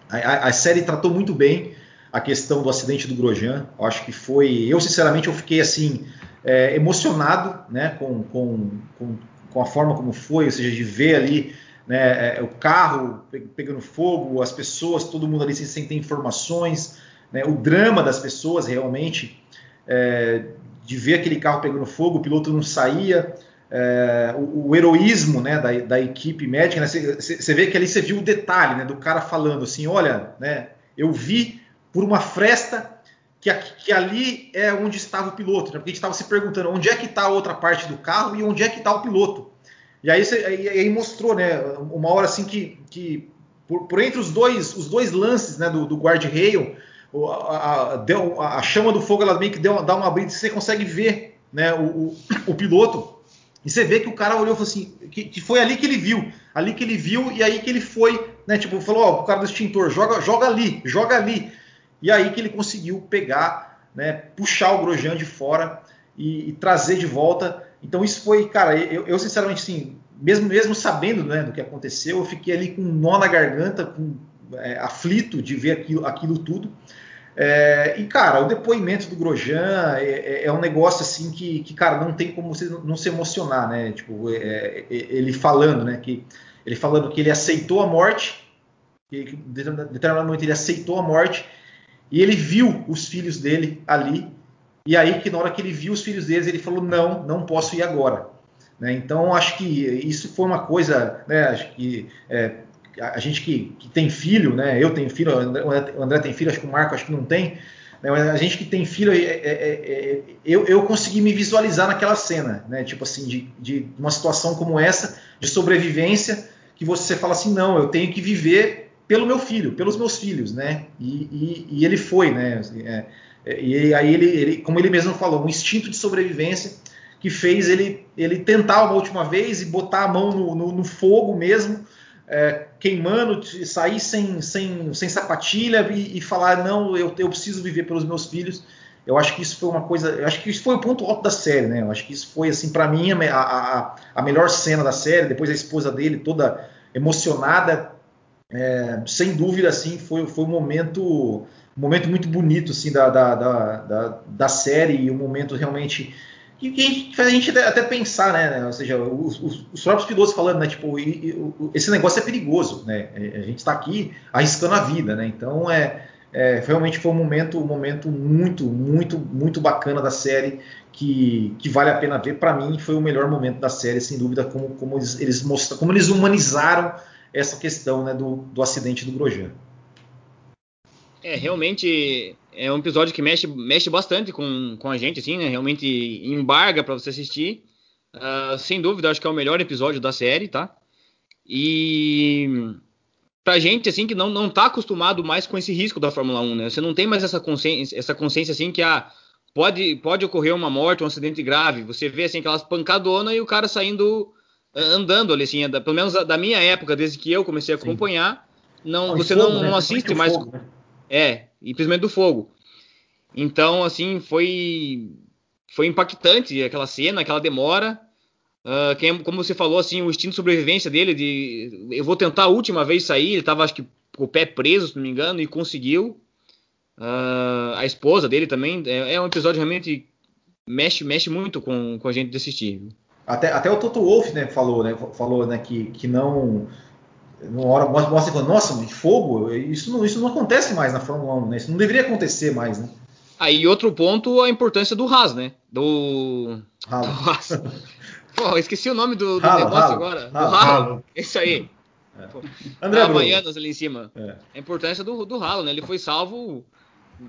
A, a, série tratou muito bem a questão do acidente do Grosjean. Eu acho que foi. Eu, sinceramente, eu fiquei assim. É, emocionado né, com, com, com, com, a forma como foi, ou seja, de ver ali né, é, o carro pegando fogo, as pessoas, todo mundo ali sem ter informações, né, o drama das pessoas realmente. É, de ver aquele carro pegando fogo, o piloto não saía, é, o, o, heroísmo né, da, da, equipe médica, você né, vê que ali você viu o detalhe né, do cara falando assim, olha, né, eu vi por uma fresta que, que ali é onde estava o piloto, né, porque a gente estava se perguntando onde é que está a outra parte do carro e onde é que está o piloto. E aí, você, aí, aí, mostrou, né, uma hora assim que, que por, por entre os dois, os dois lances né, do, do guard-rail, a, deu, a, chama do fogo ela meio que deu, dá uma brisa e você consegue ver né, o, o, o, piloto. E você vê que o cara olhou e falou assim, que, que, foi ali que ele viu, ali que ele viu e aí que ele foi, né? Tipo, falou, ó, o cara do extintor, joga, joga ali, joga ali. E aí que ele conseguiu pegar, né, puxar o Grosjean de fora e, e trazer de volta. Então isso foi, cara, eu, eu sinceramente, sim, mesmo, mesmo sabendo né, do que aconteceu, eu fiquei ali com um nó na garganta, com, é, aflito de ver aquilo, aquilo tudo. É, e, cara, o depoimento do Grosjean é, é, é, um negócio assim que, que, cara, não tem como você não se emocionar, né? Tipo, é, é, ele falando, né? Que, ele falando que ele aceitou a morte, que, que determinado momento ele aceitou a morte, e ele viu os filhos dele ali, e aí que na hora que ele viu os filhos deles, ele falou, não, não posso ir agora. Né? Então, acho que isso foi uma coisa, né? Acho que é, a gente que, que, tem filho, né? Eu tenho filho, o André, o André, tem filho, acho que o Marco acho que não tem. Né? Mas a gente que tem filho, é, é, é, é, eu, eu consegui me visualizar naquela cena, né? Tipo assim, de, de uma situação como essa, de sobrevivência, que você fala assim, não, eu tenho que viver pelo meu filho, pelos meus filhos, né? E, e, e ele foi, né? Assim, é, é, e aí ele, ele, como ele mesmo falou, um instinto de sobrevivência que fez ele, ele tentar uma última vez e botar a mão no, no, no fogo mesmo é, queimando, sair sem, sem, sem sapatilha e, e falar, não, eu, eu preciso viver pelos meus filhos. Eu acho que isso foi uma coisa, eu acho que isso foi o ponto alto da série, né? Eu acho que isso foi assim para mim a, a, a, melhor cena da série. Depois a esposa dele toda emocionada, é, sem dúvida assim foi, foi um momento um momento muito bonito assim da, da, da, da, da série e um momento realmente que, que faz a gente até pensar, né? Ou seja, os, os, os próprios pilotos falando, né? Tipo, e, e, esse negócio é perigoso, né? É, a gente está aqui arriscando a vida, né? Então é, é, realmente foi um momento, um momento muito, muito, muito bacana da série que, que vale a pena ver. Para mim, foi o melhor momento da série, sem dúvida, como, como eles, eles como eles humanizaram essa questão né, do, do acidente do Grosjean. É, realmente é um episódio que mexe, mexe bastante com, com a gente, assim, né? Realmente embarga para você assistir. Uh, sem dúvida, acho que é o melhor episódio da série, tá? E pra gente, assim, que não, não tá acostumado mais com esse risco da Fórmula 1, né? Você não tem mais essa consciência, essa consciência assim, que ah, pode, pode ocorrer uma morte, um acidente grave. Você vê, assim, aquelas pancadonas e o cara saindo, andando ali, assim, da, pelo menos da, minha época, desde que eu comecei a acompanhar, não, não você fogo, não, né? não assiste mais... Né? É, e principalmente do fogo. Então, assim, foi foi impactante aquela cena, aquela demora. Uh, quem, como você falou, assim, o instinto de sobrevivência dele, de eu vou tentar a última vez sair, ele estava acho que com o pé preso, se não me engano, e conseguiu. Uh, a esposa dele também, é, é, um episódio realmente mexe, mexe muito com, com a gente de assistir. Até, até o Toto Wolff né, falou, né, falou né, que, que não uma hora mostra e nossa, mas fogo, isso não, isso não acontece mais na Fórmula 1, né? Isso não deveria acontecer mais, né? Aí outro ponto, a importância do Haas, né? Do, do Haas. [LAUGHS] Pô, esqueci o nome do, do Halo, negócio Halo, agora. Halo, do Halo. Isso aí. É. André Havaianas ali em cima. É. A importância do, do Halo, né? Ele foi salvo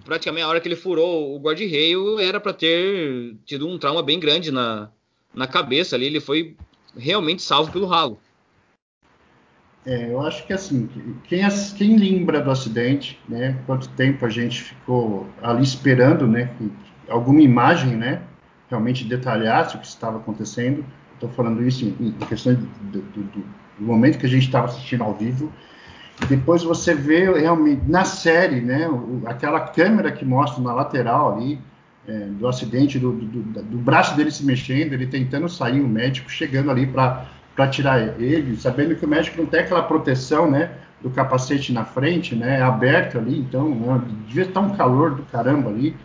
praticamente a hora que ele furou o guarda-reio era para ter tido um trauma bem grande na, na cabeça ali. Ele foi realmente salvo pelo Halo. É, eu acho que assim, quem, quem lembra do acidente, né? Quanto tempo a gente ficou ali esperando, né? Que alguma imagem, né? Realmente detalhasse o que estava acontecendo. Estou falando isso em, em questão do, do, do, momento que a gente estava assistindo ao vivo. Depois você vê realmente na série, né? Aquela câmera que mostra na lateral ali é, do acidente, do, do braço dele se mexendo, ele tentando sair, o médico chegando ali para para tirar ele, sabendo que o médico não tem aquela proteção, né, do capacete na frente, né, aberto ali, então né, devia estar um calor do caramba ali.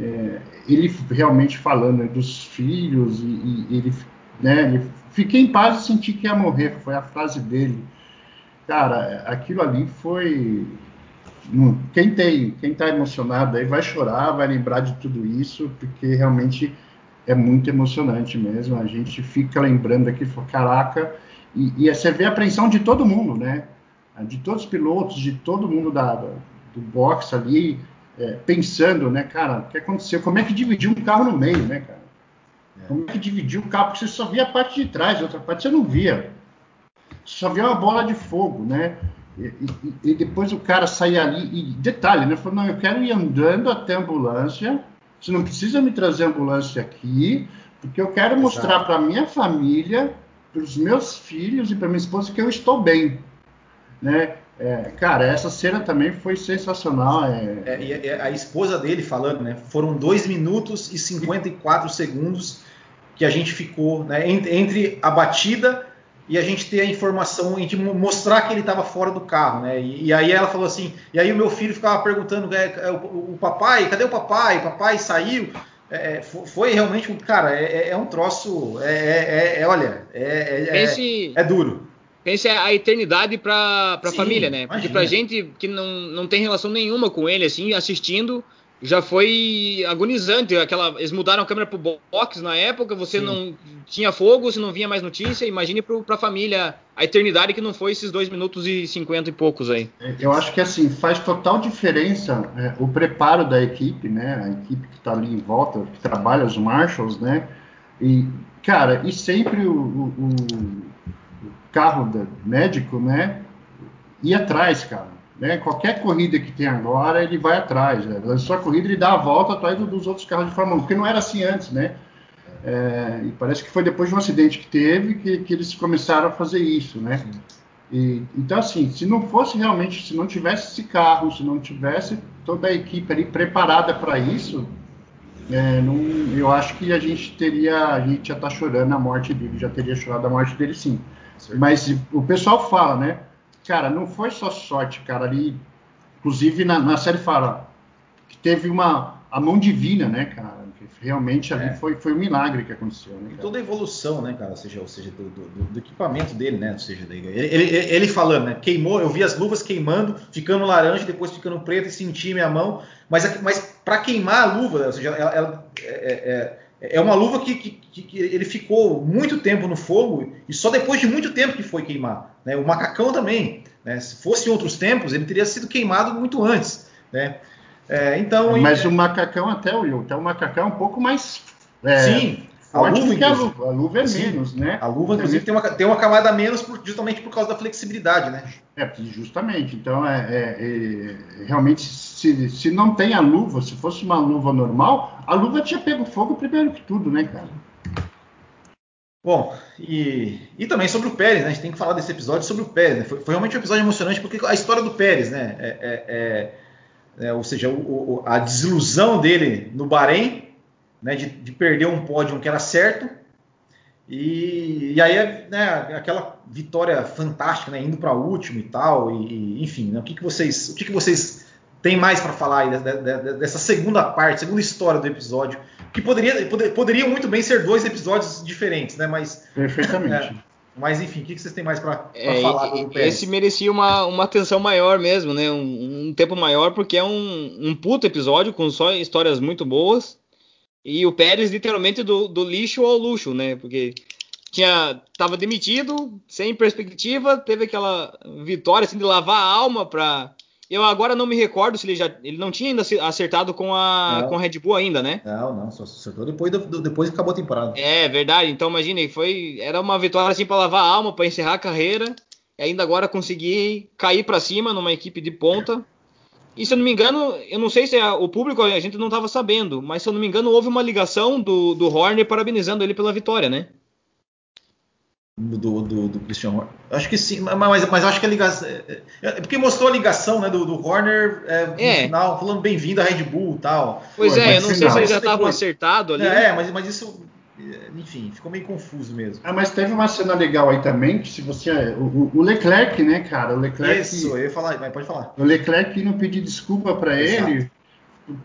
É, ele realmente falando né, dos filhos e, e, ele, né, ele fiquei em paz e senti que ia morrer, foi a frase dele. Cara, aquilo ali foi hum, quem tem, quem está emocionado aí vai chorar, vai lembrar de tudo isso, porque realmente é muito emocionante mesmo. A gente fica lembrando aqui, caraca, e, e você vê a apreensão de todo mundo, né? De todos os pilotos, de todo mundo da, da do box ali, é, pensando, né, cara, o que aconteceu? Como é que dividiu um carro no meio, né, cara? É. Como é que dividiu o carro? Porque você só via a parte de trás, a outra parte você não via. Você só via uma bola de fogo, né? E, e, e depois o cara saía ali, e detalhe, né? Falou, não, eu quero ir andando até a ambulância, você não precisa me trazer ambulância aqui, porque eu quero mostrar para minha família, para os meus filhos e para minha esposa que eu estou bem, né? É, cara, essa cena também foi sensacional. É... É, é, a esposa dele falando, né? Foram 2 minutos e 54 segundos que a gente ficou né, entre a batida e a gente ter a informação e de mostrar que ele estava fora do carro, né? E, e, aí ela falou assim, e aí o meu filho ficava perguntando, é, é, o, o, papai, cadê o papai? O papai saiu? É, é foi realmente um cara, é, é, é um troço, é, olha, Pense, é, duro. Pense a eternidade para a família, né? Porque para gente que não, não tem relação nenhuma com ele, assim, assistindo, já foi agonizante. Aquela, eles mudaram a câmera pro box na época, você Sim. não tinha fogo, você não vinha mais notícia. Imagine para a família a eternidade que não foi esses 2 minutos e 50 e poucos aí. Eu acho que assim, faz total diferença é, o preparo da equipe, né? A equipe que está ali em volta, que trabalha, os marshals, né? E, cara, e sempre o, o, o carro médico, né? Ir atrás, cara né? Qualquer corrida que tem agora, ele vai atrás. Né? A corrida, ele dá a volta atrás dos outros carros de Fórmula 1, porque não era assim antes, né? É, e parece que foi depois de um acidente que teve que, que eles começaram a fazer isso, né? E, então, assim, se não fosse realmente, se não tivesse esse carro, se não tivesse toda a equipe ali preparada para isso, é, não, eu acho que a gente teria, a gente já está chorando a morte dele, já teria chorado a morte dele sim. Mas o pessoal fala, né? Cara, não foi só sorte, cara, ali, inclusive na, na série fala que teve uma a mão divina, né, cara, realmente ali é. foi, foi um milagre que aconteceu. Né, e toda a evolução, né, cara? Ou seja, ou seja do, do, do equipamento dele, né? Ou seja, ele, ele, ele, falando, né? Queimou, eu vi as luvas queimando, ficando laranja, depois ficando preto e senti minha mão. Mas, mas para queimar a luva, ou seja, ela, ela é, é, é, uma luva que, que, que, ele ficou muito tempo no fogo e só depois de muito tempo que foi queimar. Né? O macacão também. Né? Se fosse em outros tempos, ele teria sido queimado muito antes. Né? É, então, Mas e... o macacão até o até o macacão é um pouco mais é, Sim, a luva, que a luva. A luva é Sim, menos, né? A luva, inclusive, tem uma, tem uma camada a menos por, justamente por causa da flexibilidade, né? É, justamente. Então, é, é, é, realmente, se, se não tem a luva, se fosse uma luva normal, a luva tinha pego fogo primeiro que tudo, né, cara? Bom, e, e também sobre o Pérez, né? A gente tem que falar desse episódio sobre o Pérez. Né? Foi, foi realmente um episódio emocionante porque a história do Pérez, né? É, é, é é, ou seja, o, o, a desilusão dele no Bahrein, né, de, de, perder um pódio que era certo, e, e aí né, aquela vitória fantástica, né, indo para o último e tal, e, enfim, né, o que, que vocês, o que, que vocês têm mais para falar aí dessa segunda parte, segunda história do episódio, que poderia, poder, poderia muito bem ser dois episódios diferentes, né, mas perfeitamente. É, mas enfim, o que vocês têm mais para é, falar do Pérez? Esse merecia uma, uma atenção maior mesmo, né? Um, um, tempo maior, porque é um, um puto episódio com só histórias muito boas. E o Pérez literalmente do, do lixo ao luxo, né? Porque tinha tava demitido, sem perspectiva, teve aquela vitória assim de lavar a alma para eu agora não me recordo se ele já. Ele não tinha ainda acertado com a, com a Red Bull ainda, né? Não, não, só acertou depois, do, depois que acabou a temporada. É verdade. Então imagine, foi. Era uma vitória assim para lavar a alma, para encerrar a carreira. E ainda agora conseguir cair para cima numa equipe de ponta. E se eu não me engano, eu não sei se é, o público a gente não estava sabendo, mas se eu não me engano, houve uma ligação do, do Horner parabenizando ele pela vitória, né? Do, do, do Christian Horner. Acho que sim, mas, mas acho que a ligação. É, é, é, porque mostrou a ligação né, do, do Horner é, no é. final, falando bem-vindo à Red Bull e tal. Pois Pô, é, eu não sei se ele já estava acertado ali. É, mas, mas isso. Enfim, ficou meio confuso mesmo. Ah, mas teve uma cena legal aí também, que se você. O, o Leclerc, né, cara? O Leclerc. Isso, eu ia falar, mas pode falar. O Leclerc não pedir desculpa para ele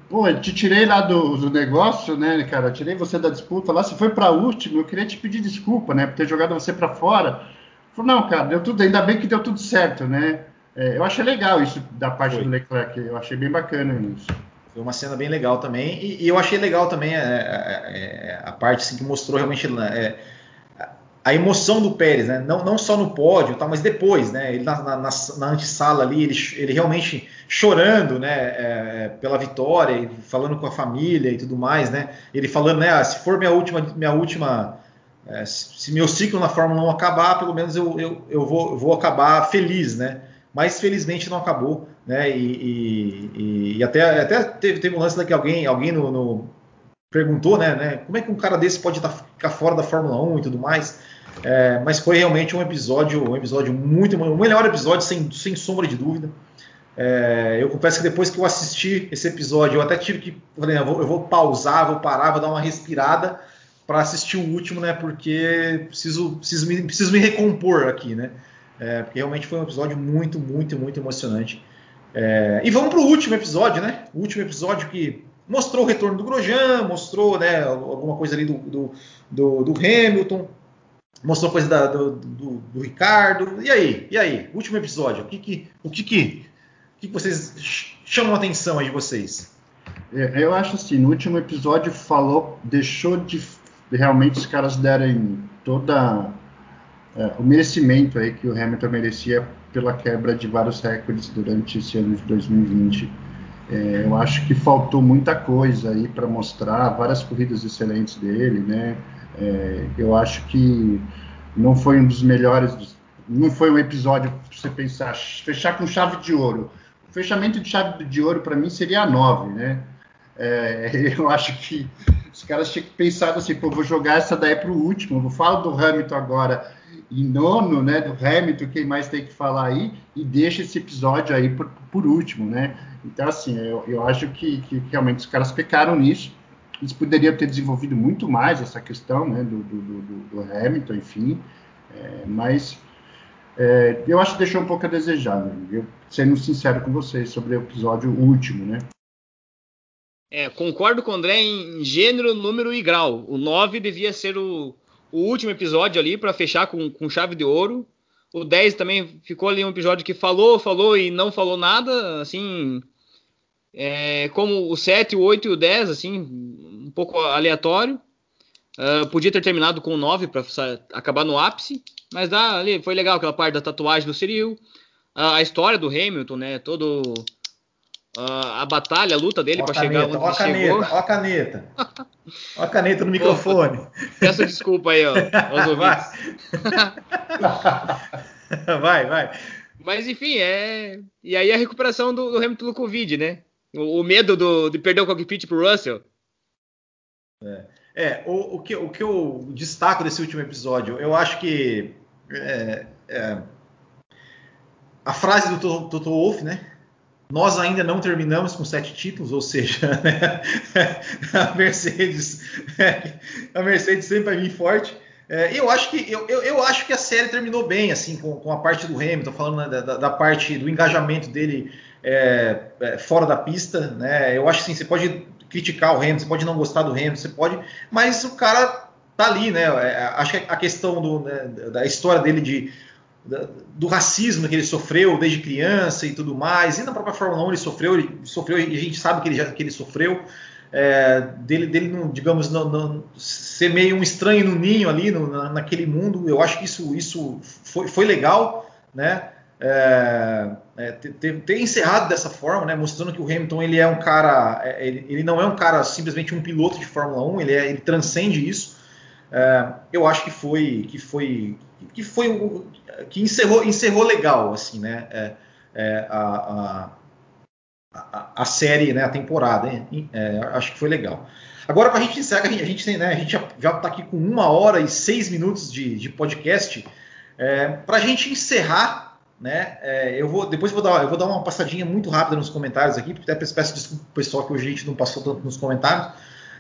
Pô, te tirei lá do, do, negócio, né, cara? Tirei você da disputa lá. Você foi para último. Eu queria te pedir desculpa, né, por ter jogado você para fora. Falei, não, cara, deu tudo. Ainda bem que deu tudo certo, né? É, eu achei legal isso da parte foi. do Leclerc. Eu achei bem bacana isso. Foi uma cena bem legal também. E, e eu achei legal também a, é, é, é, a parte assim, que mostrou realmente é, a emoção do Pérez, né? Não, não só no pódio, tá, mas depois, né? Ele na, na, na antessala ali, ele, ele realmente chorando, né? É, pela vitória, falando com a família e tudo mais, né? Ele falando, né? Ah, se for minha última, minha última, é, se meu ciclo na Fórmula 1 acabar, pelo menos eu, eu, eu, vou, eu vou acabar feliz, né? Mas felizmente não acabou, né? E, e, e até, até teve, teve um lance daqui alguém, alguém no, no perguntou, né, né? Como é que um cara desse pode tá, ficar fora da Fórmula 1 e tudo mais? É, mas foi realmente um episódio, um episódio muito, o melhor episódio sem, sem sombra de dúvida. É, eu confesso que depois que eu assisti esse episódio, eu até tive que, falei, eu vou, eu vou pausar, vou parar, vou dar uma respirada para assistir o último, né? Porque preciso, preciso, me, preciso me recompor aqui, né? É, porque realmente foi um episódio muito, muito, muito emocionante. É, e vamos para o último episódio, né? O último episódio que mostrou o retorno do Grosjean, mostrou né, alguma coisa ali do, do, do, do Hamilton, mostrou coisa da, do, do, do, Ricardo. E aí? E aí? Último episódio. O que que, o que, que, o que, que vocês chamam a atenção aí de vocês? É, eu acho assim, no último episódio falou, deixou de realmente os caras derem toda é, o merecimento aí que o Hamilton merecia pela quebra de vários recordes durante esse ano de 2020. É, eu acho que faltou muita coisa aí para mostrar várias corridas excelentes dele, né? É, eu acho que não foi um dos melhores, não foi um episódio para você pensar, fechar com chave de ouro. O fechamento de chave de ouro para mim seria a 9, né? É, [LAUGHS] eu acho que os caras tinham que pensar assim, pô, vou jogar essa daí para o último, vou falar do Hamilton agora em nono, né, do Hamilton, quem mais tem que falar aí, e deixa esse episódio aí por, por último, né? Então, assim, eu, eu acho que, que realmente os caras pecaram nisso, eles poderiam ter desenvolvido muito mais essa questão né, do, do, do, do Hamilton, enfim, é, mas é, eu acho que deixou um pouco a desejar, né? eu, sendo sincero com vocês sobre o episódio último, né? É, concordo com o André em gênero, número e grau. O 9 devia ser o, o último episódio ali para fechar com, com chave de ouro. O 10 também ficou ali um episódio que falou, falou e não falou nada, assim, é, como o 7, o 8 e o 10, assim, um pouco aleatório. Uh, podia ter terminado com o 9 para acabar no ápice, mas dá, ali, foi legal aquela parte da tatuagem do Cyril, uh, a história do Hamilton, né, todo uh, a batalha, a luta dele para chegar onde ó ele caneta. Ó a caneta, ó a caneta no [LAUGHS] microfone. Peço desculpa aí, ó, aos [LAUGHS] ouvintes. [LAUGHS] vai, vai. Mas enfim, é. E aí a recuperação do, do Hamilton do Covid, né? O, o medo do, de perder o cockpit pro Russell. É, é o, o, que, o que eu destaco desse último episódio, eu acho que é, é, a frase do Toto Wolff, né? Nós ainda não terminamos com sete títulos, ou seja, [LAUGHS] né? a Mercedes, a Mercedes sempre vai vir forte. É, eu acho que eu, eu, eu, acho que a série terminou bem, assim, com, com a parte do Hamilton, falando né, da, da, parte do engajamento dele é, é, fora da pista, né? Eu acho assim, você pode criticar o Hamilton, você pode não gostar do Hamilton, você pode, mas o cara tá ali, né? É, acho que a questão do, né, da história dele de do racismo que ele sofreu desde criança e tudo mais, e na própria Fórmula 1 ele sofreu, ele sofreu e a gente sabe que ele, já, que ele sofreu, é, dele, dele não, digamos, não, não, ser meio um estranho no ninho ali, no, na, naquele mundo, eu acho que isso, isso foi, foi legal, né? É, é, ter, ter, encerrado dessa forma, né, mostrando que o Hamilton ele é um cara, é, ele, ele, não é um cara simplesmente um piloto de Fórmula 1, ele, é, ele transcende isso. É, eu acho que foi que foi que foi que encerrou encerrou legal assim, né, é, a, a, a, série, né, a temporada, acho que foi legal. Agora para a gente encerrar, a gente, a gente, né, a gente já está aqui com uma hora e seis minutos de, de podcast. para a gente encerrar né? É, eu vou depois vou dar, eu vou dar uma passadinha muito rápida nos comentários aqui, porque até peço desculpa pro pessoal que hoje a gente não passou tanto nos comentários.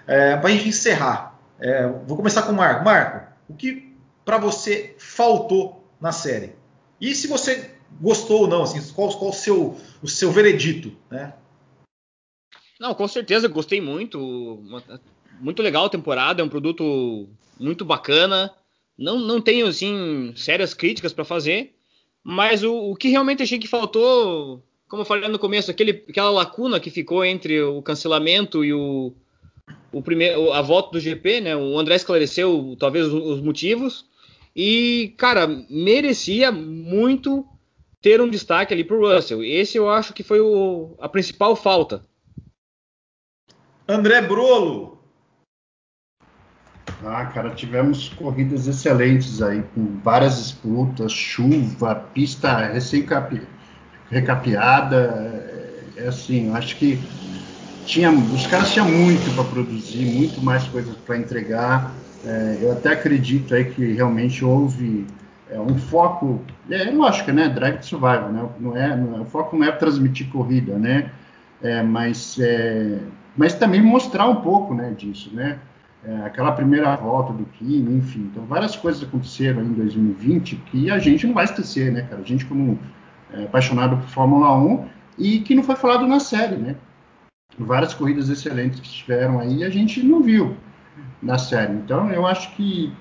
É, para a gente encerrar, é, vou começar com o Marco. Marco, o que para você faltou na série? E se você gostou ou não, assim, qual, qual o seu o seu veredito, né? Não, com certeza gostei muito, muito legal a temporada, é um produto muito bacana. Não, não tenho assim sérias críticas para fazer. Mas o, o que realmente achei que faltou, como eu falei no começo, aquele, aquela lacuna que ficou entre o cancelamento e o, o primeiro, a volta do GP, né? O André esclareceu talvez os, os motivos. E, cara, merecia muito ter um destaque ali para o Russell. Esse eu acho que foi o, a principal falta. André Brolo, ah, cara, tivemos corridas excelentes aí, com várias disputas, chuva, pista recém-recapeada. É, é assim, acho que tinha, os caras tinham muito para produzir, muito mais coisas para entregar. É, eu até acredito aí que realmente houve é, um foco, é lógico, né? Drive to Survival, né? Não é, não é, o foco não é transmitir corrida, né? É, mas, é, mas também mostrar um pouco, né, disso, né? É, aquela primeira volta do Kimi, enfim. Então, várias coisas aconteceram em 2020 que a gente não vai esquecer, né, cara? A gente, como é, apaixonado por Fórmula 1, e que não foi falado na série, né? Várias corridas excelentes que tiveram aí a gente não viu na série. Então, eu acho que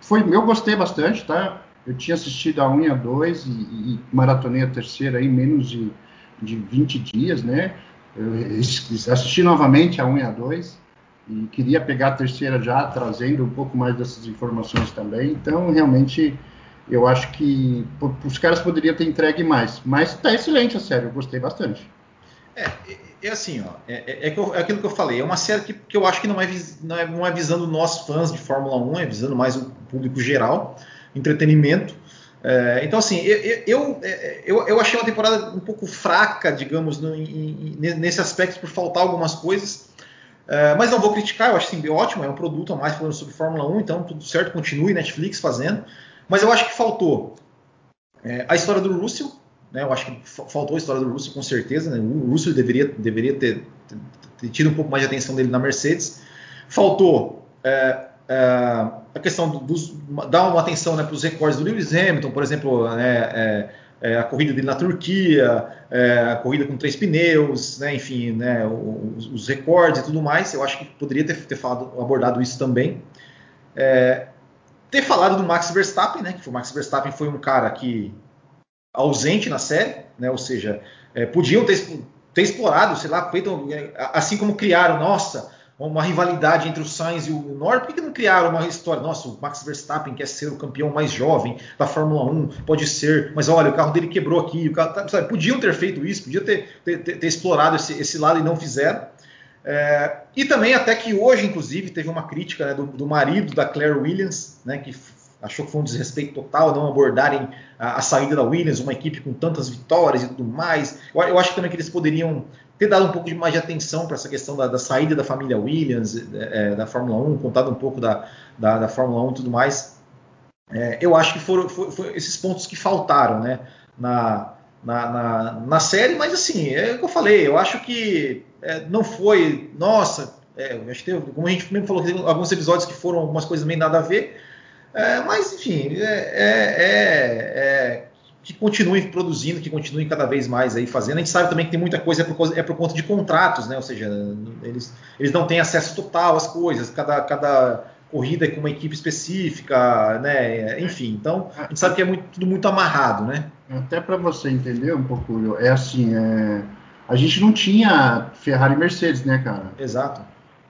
foi. Eu gostei bastante, tá? Eu tinha assistido a 1 e a 2 e, e maratonei a terceira em menos de, de 20 dias, né? Eu assisti novamente a 1 e a 2 e queria pegar a terceira já, trazendo um pouco mais dessas informações também. Então, realmente, eu acho que os caras poderiam ter entregue mais. Mas está excelente a série, eu gostei bastante. É, é assim, ó, é, é, é, aquilo que eu falei, é uma série que, que eu acho que não é, não, é, não é visando nós fãs de Fórmula 1, é visando mais o público geral, entretenimento. É, então, assim, eu, eu, eu, eu, achei uma temporada um pouco fraca, digamos, no, em, nesse aspecto, por faltar algumas coisas. Uh, mas não vou criticar, eu acho sim, ótimo, é um produto a mais falando sobre Fórmula 1, então tudo certo, continue Netflix fazendo. Mas eu acho que faltou é, a história do Russell, né, eu acho que faltou a história do Russell com certeza, né, o Russell deveria, deveria ter, ter, tido um pouco mais de atenção dele na Mercedes. Faltou é, é, a questão dos, dar uma atenção né, para os recordes do Lewis Hamilton, por exemplo, né, é, a corrida dele na Turquia, é, a corrida com três pneus, né, enfim, né, os, os, recordes e tudo mais. Eu acho que poderia ter, ter falado, abordado isso também. É, ter falado do Max Verstappen, né, que o Max Verstappen foi um cara que ausente na série, né, ou seja, é, podiam ter, ter explorado, sei lá, feito, é, assim como criaram, nossa, uma rivalidade entre o Sainz e o Norris, por que, não criaram uma história? Nossa, o Max Verstappen quer ser o campeão mais jovem da Fórmula 1, pode ser, mas olha, o carro dele quebrou aqui, o carro, tá, sabe, podiam ter feito isso, podiam ter, ter, ter, explorado esse, esse, lado e não fizeram. É, e também até que hoje, inclusive, teve uma crítica né, do, do, marido da Claire Williams, né, que achou que foi um desrespeito total não abordarem a, a, saída da Williams, uma equipe com tantas vitórias e tudo mais. Eu, eu acho também que eles poderiam ter dado um pouco de mais de atenção para essa questão da, da, saída da família Williams, é, da Fórmula 1, contado um pouco da, da, da Fórmula 1 e tudo mais. É, eu acho que foram, foram, foram, esses pontos que faltaram né, na, na, na, na, série, mas assim, é o que eu falei, eu acho que é, não foi, nossa, é, acho que teve, como a gente mesmo falou, teve alguns episódios que foram algumas coisas meio nada a ver, é, mas enfim, é, é que continuem produzindo, que continuem cada vez mais aí fazendo. A gente sabe também que tem muita coisa é por, é por conta de contratos, né? Ou seja, eles, eles não têm acesso total às coisas, cada, cada corrida é com uma equipe específica, né? Enfim, então a gente sabe que é muito, tudo muito amarrado, né? Até para você entender um pouco, é assim, é... a gente não tinha Ferrari e Mercedes, né, cara? Exato.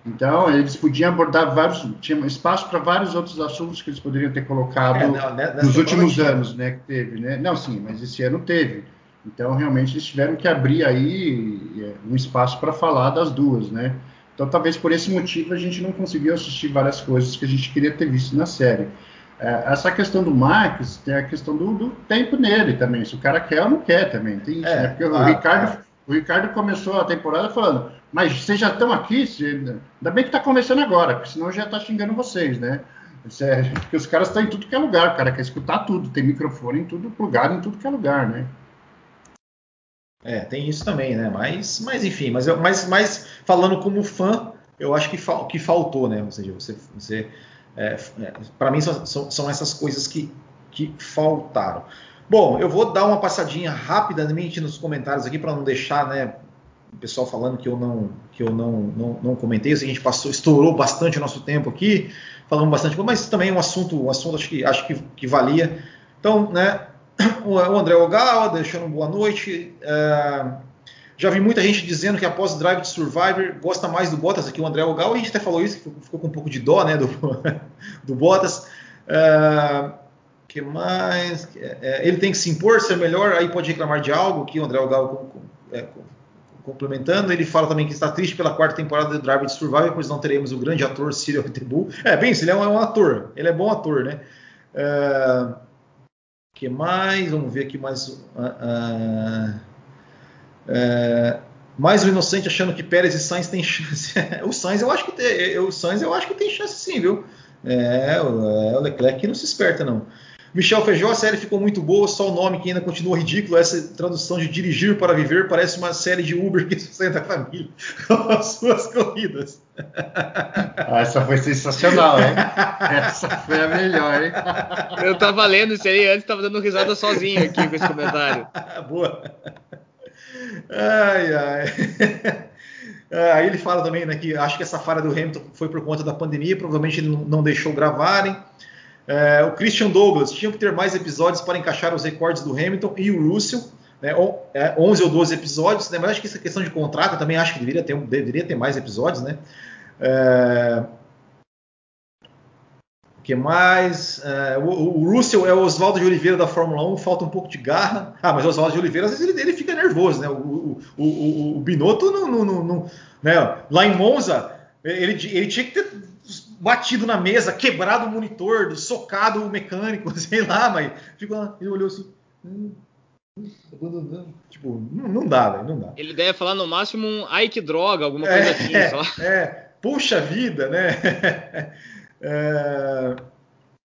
Então, eles podiam abordar vários, tinha espaço para vários outros assuntos que eles poderiam ter colocado é, não, né, nos últimos anos, né, que teve, né? Não, sim, mas esse ano teve. Então, realmente, eles tiveram que abrir aí é, um espaço para falar das duas, né? Então, talvez por esse motivo a gente não conseguiu assistir várias coisas que a gente queria ter visto na série. É, essa questão do Max tem a questão do, do, tempo nele também. Se o cara quer ou não quer também. Tem isso, é, né? Porque o Ricardo, o Ricardo começou a temporada falando mas vocês já estão aqui, ainda bem que está começando agora, porque senão já está xingando vocês, né? É, [LAUGHS] porque os caras estão em tudo que é lugar, o cara quer escutar tudo, tem microfone em tudo, plugado em tudo que é lugar, né? É, tem isso também, né? Mas, mas enfim, mas, mas, mas falando como fã, eu acho que, fal, que faltou, né? Ou seja, você, você é, é, para mim são, são, são, essas coisas que, que faltaram. Bom, eu vou dar uma passadinha rapidamente nos comentários aqui para não deixar, né, o pessoal falando que eu não que eu não, não, não comentei, a gente passou, estourou bastante o nosso tempo aqui, falamos bastante, mas também é um assunto, um assunto acho que acho que, que valia. Então, né, [CLEARS THROAT] o André Ogawa deixando boa noite. Uh, já vi muita gente dizendo que após o Drive de Survivor gosta mais do Bottas aqui, o André Ogawa, a gente até falou isso, ficou com um pouco de dó, né, do, [LAUGHS] do Bottas. Uh, que mais? É, ele tem que se impor, ser melhor, aí pode reclamar de algo, que o André Ogawa complementando, ele fala também que está triste pela quarta temporada do Drive de Survival, pois não teremos o grande ator Cyril Tebu. É, bem, ele é um, é um, ator, ele é bom ator, né? Uh, que mais? Vamos ver aqui mais. Uh, uh, mais o inocente achando que Pérez e Sainz têm chance. [LAUGHS] o Sainz eu acho que tem, o Sainz eu acho que tem chance sim, viu? É, o Leclerc que não se esperta não. Michel Feijó, a série ficou muito boa, só o nome que ainda continua ridículo. Essa tradução de dirigir para viver parece uma série de Uber que [LAUGHS] sustenta a família com as suas corridas. Ah, essa foi sensacional, hein? Essa foi a melhor, hein? Eu tava lendo isso aí antes, tava dando risada sozinho aqui com esse comentário. [LAUGHS] Boa. Ai, ai. Aí ele fala também né, que acho que essa falha do Hamilton foi por conta da pandemia, provavelmente ele não deixou gravarem. É, o Christian Douglas tinha que ter mais episódios para encaixar os recordes do Hamilton e o Russell, né, 11 é, ou 12 episódios, né, mas acho que essa questão de contrato eu também acho que deveria ter, deveria ter mais episódios, né? É, o que mais? É, o, o, Russell é o Oswaldo de Oliveira da Fórmula 1, falta um pouco de garra. Ah, mas o Oswaldo de Oliveira, às vezes ele, ele fica nervoso, né? O, o, o Binotto, não, não, não né? lá em Monza, ele, ele tinha que ter batido na mesa, quebrado o monitor, socado o mecânico, [LAUGHS] sei lá, mas ficou lá, ele olhou assim. Hum, hum, tipo, não, não dá, velho, não dá. Ele deve falar no máximo um ai que droga, alguma coisa é, assim, é, só. É, puxa vida, né? [LAUGHS] é,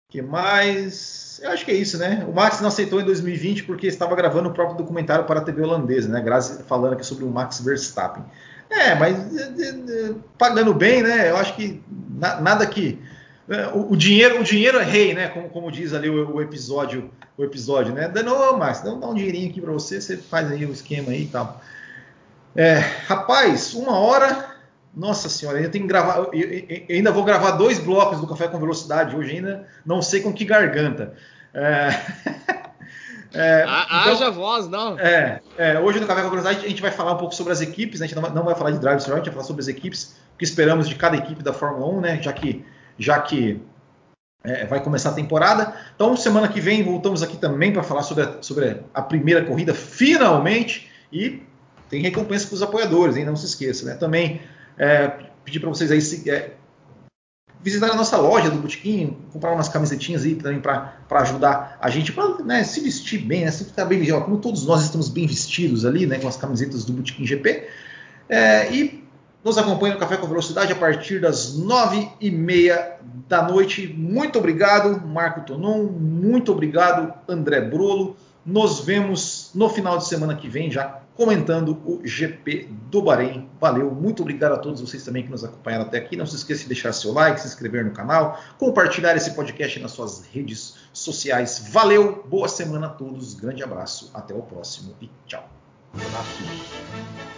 que mais? Eu acho que é isso, né? O Max não aceitou em 2020 porque estava gravando o próprio documentário para a TV holandesa, né? Grazi falando aqui sobre o Max Verstappen. É, mas pagando bem, né? Eu acho que na, nada que o, o, dinheiro, o dinheiro é rei, né? Como, como diz ali o, o, episódio, o episódio, né? Não, mas dá um dinheirinho aqui para você, você faz aí o esquema aí e tal. É, rapaz, uma hora. Nossa senhora, ainda tem que gravar. Eu, eu, eu, ainda vou gravar dois blocos do Café com Velocidade hoje ainda. Não sei com que garganta. É, [LAUGHS] é, então, haja voz, não. É, é, hoje no Café com Velocidade a gente vai falar um pouco sobre as equipes. Né? A gente não vai, não vai falar de Drive a gente vai falar sobre as equipes. O que esperamos de cada equipe da Fórmula 1, né? Já que já que é, vai começar a temporada. Então, semana que vem voltamos aqui também para falar sobre a, sobre a primeira corrida, finalmente. E tem recompensa para os apoiadores, hein? não se esqueça. Né? Também é, pedir para vocês aí se, é, visitar a nossa loja do Botequim, comprar umas camisetinhas aí também para ajudar a gente para né, se vestir bem, né, se ficar bem vestido. Como todos nós estamos bem vestidos ali, né, com as camisetas do Botequim GP. É, e nos acompanhe no Café com Velocidade a partir das nove e meia da noite. Muito obrigado, Marco Tonon. Muito obrigado, André Brolo. Nos vemos no final de semana que vem, já comentando o GP do Bahrein. Valeu, muito obrigado a todos vocês também que nos acompanharam até aqui. Não se esqueça de deixar seu like, se inscrever no canal, compartilhar esse podcast nas suas redes sociais. Valeu, boa semana a todos, grande abraço, até o próximo e tchau. Um abraço.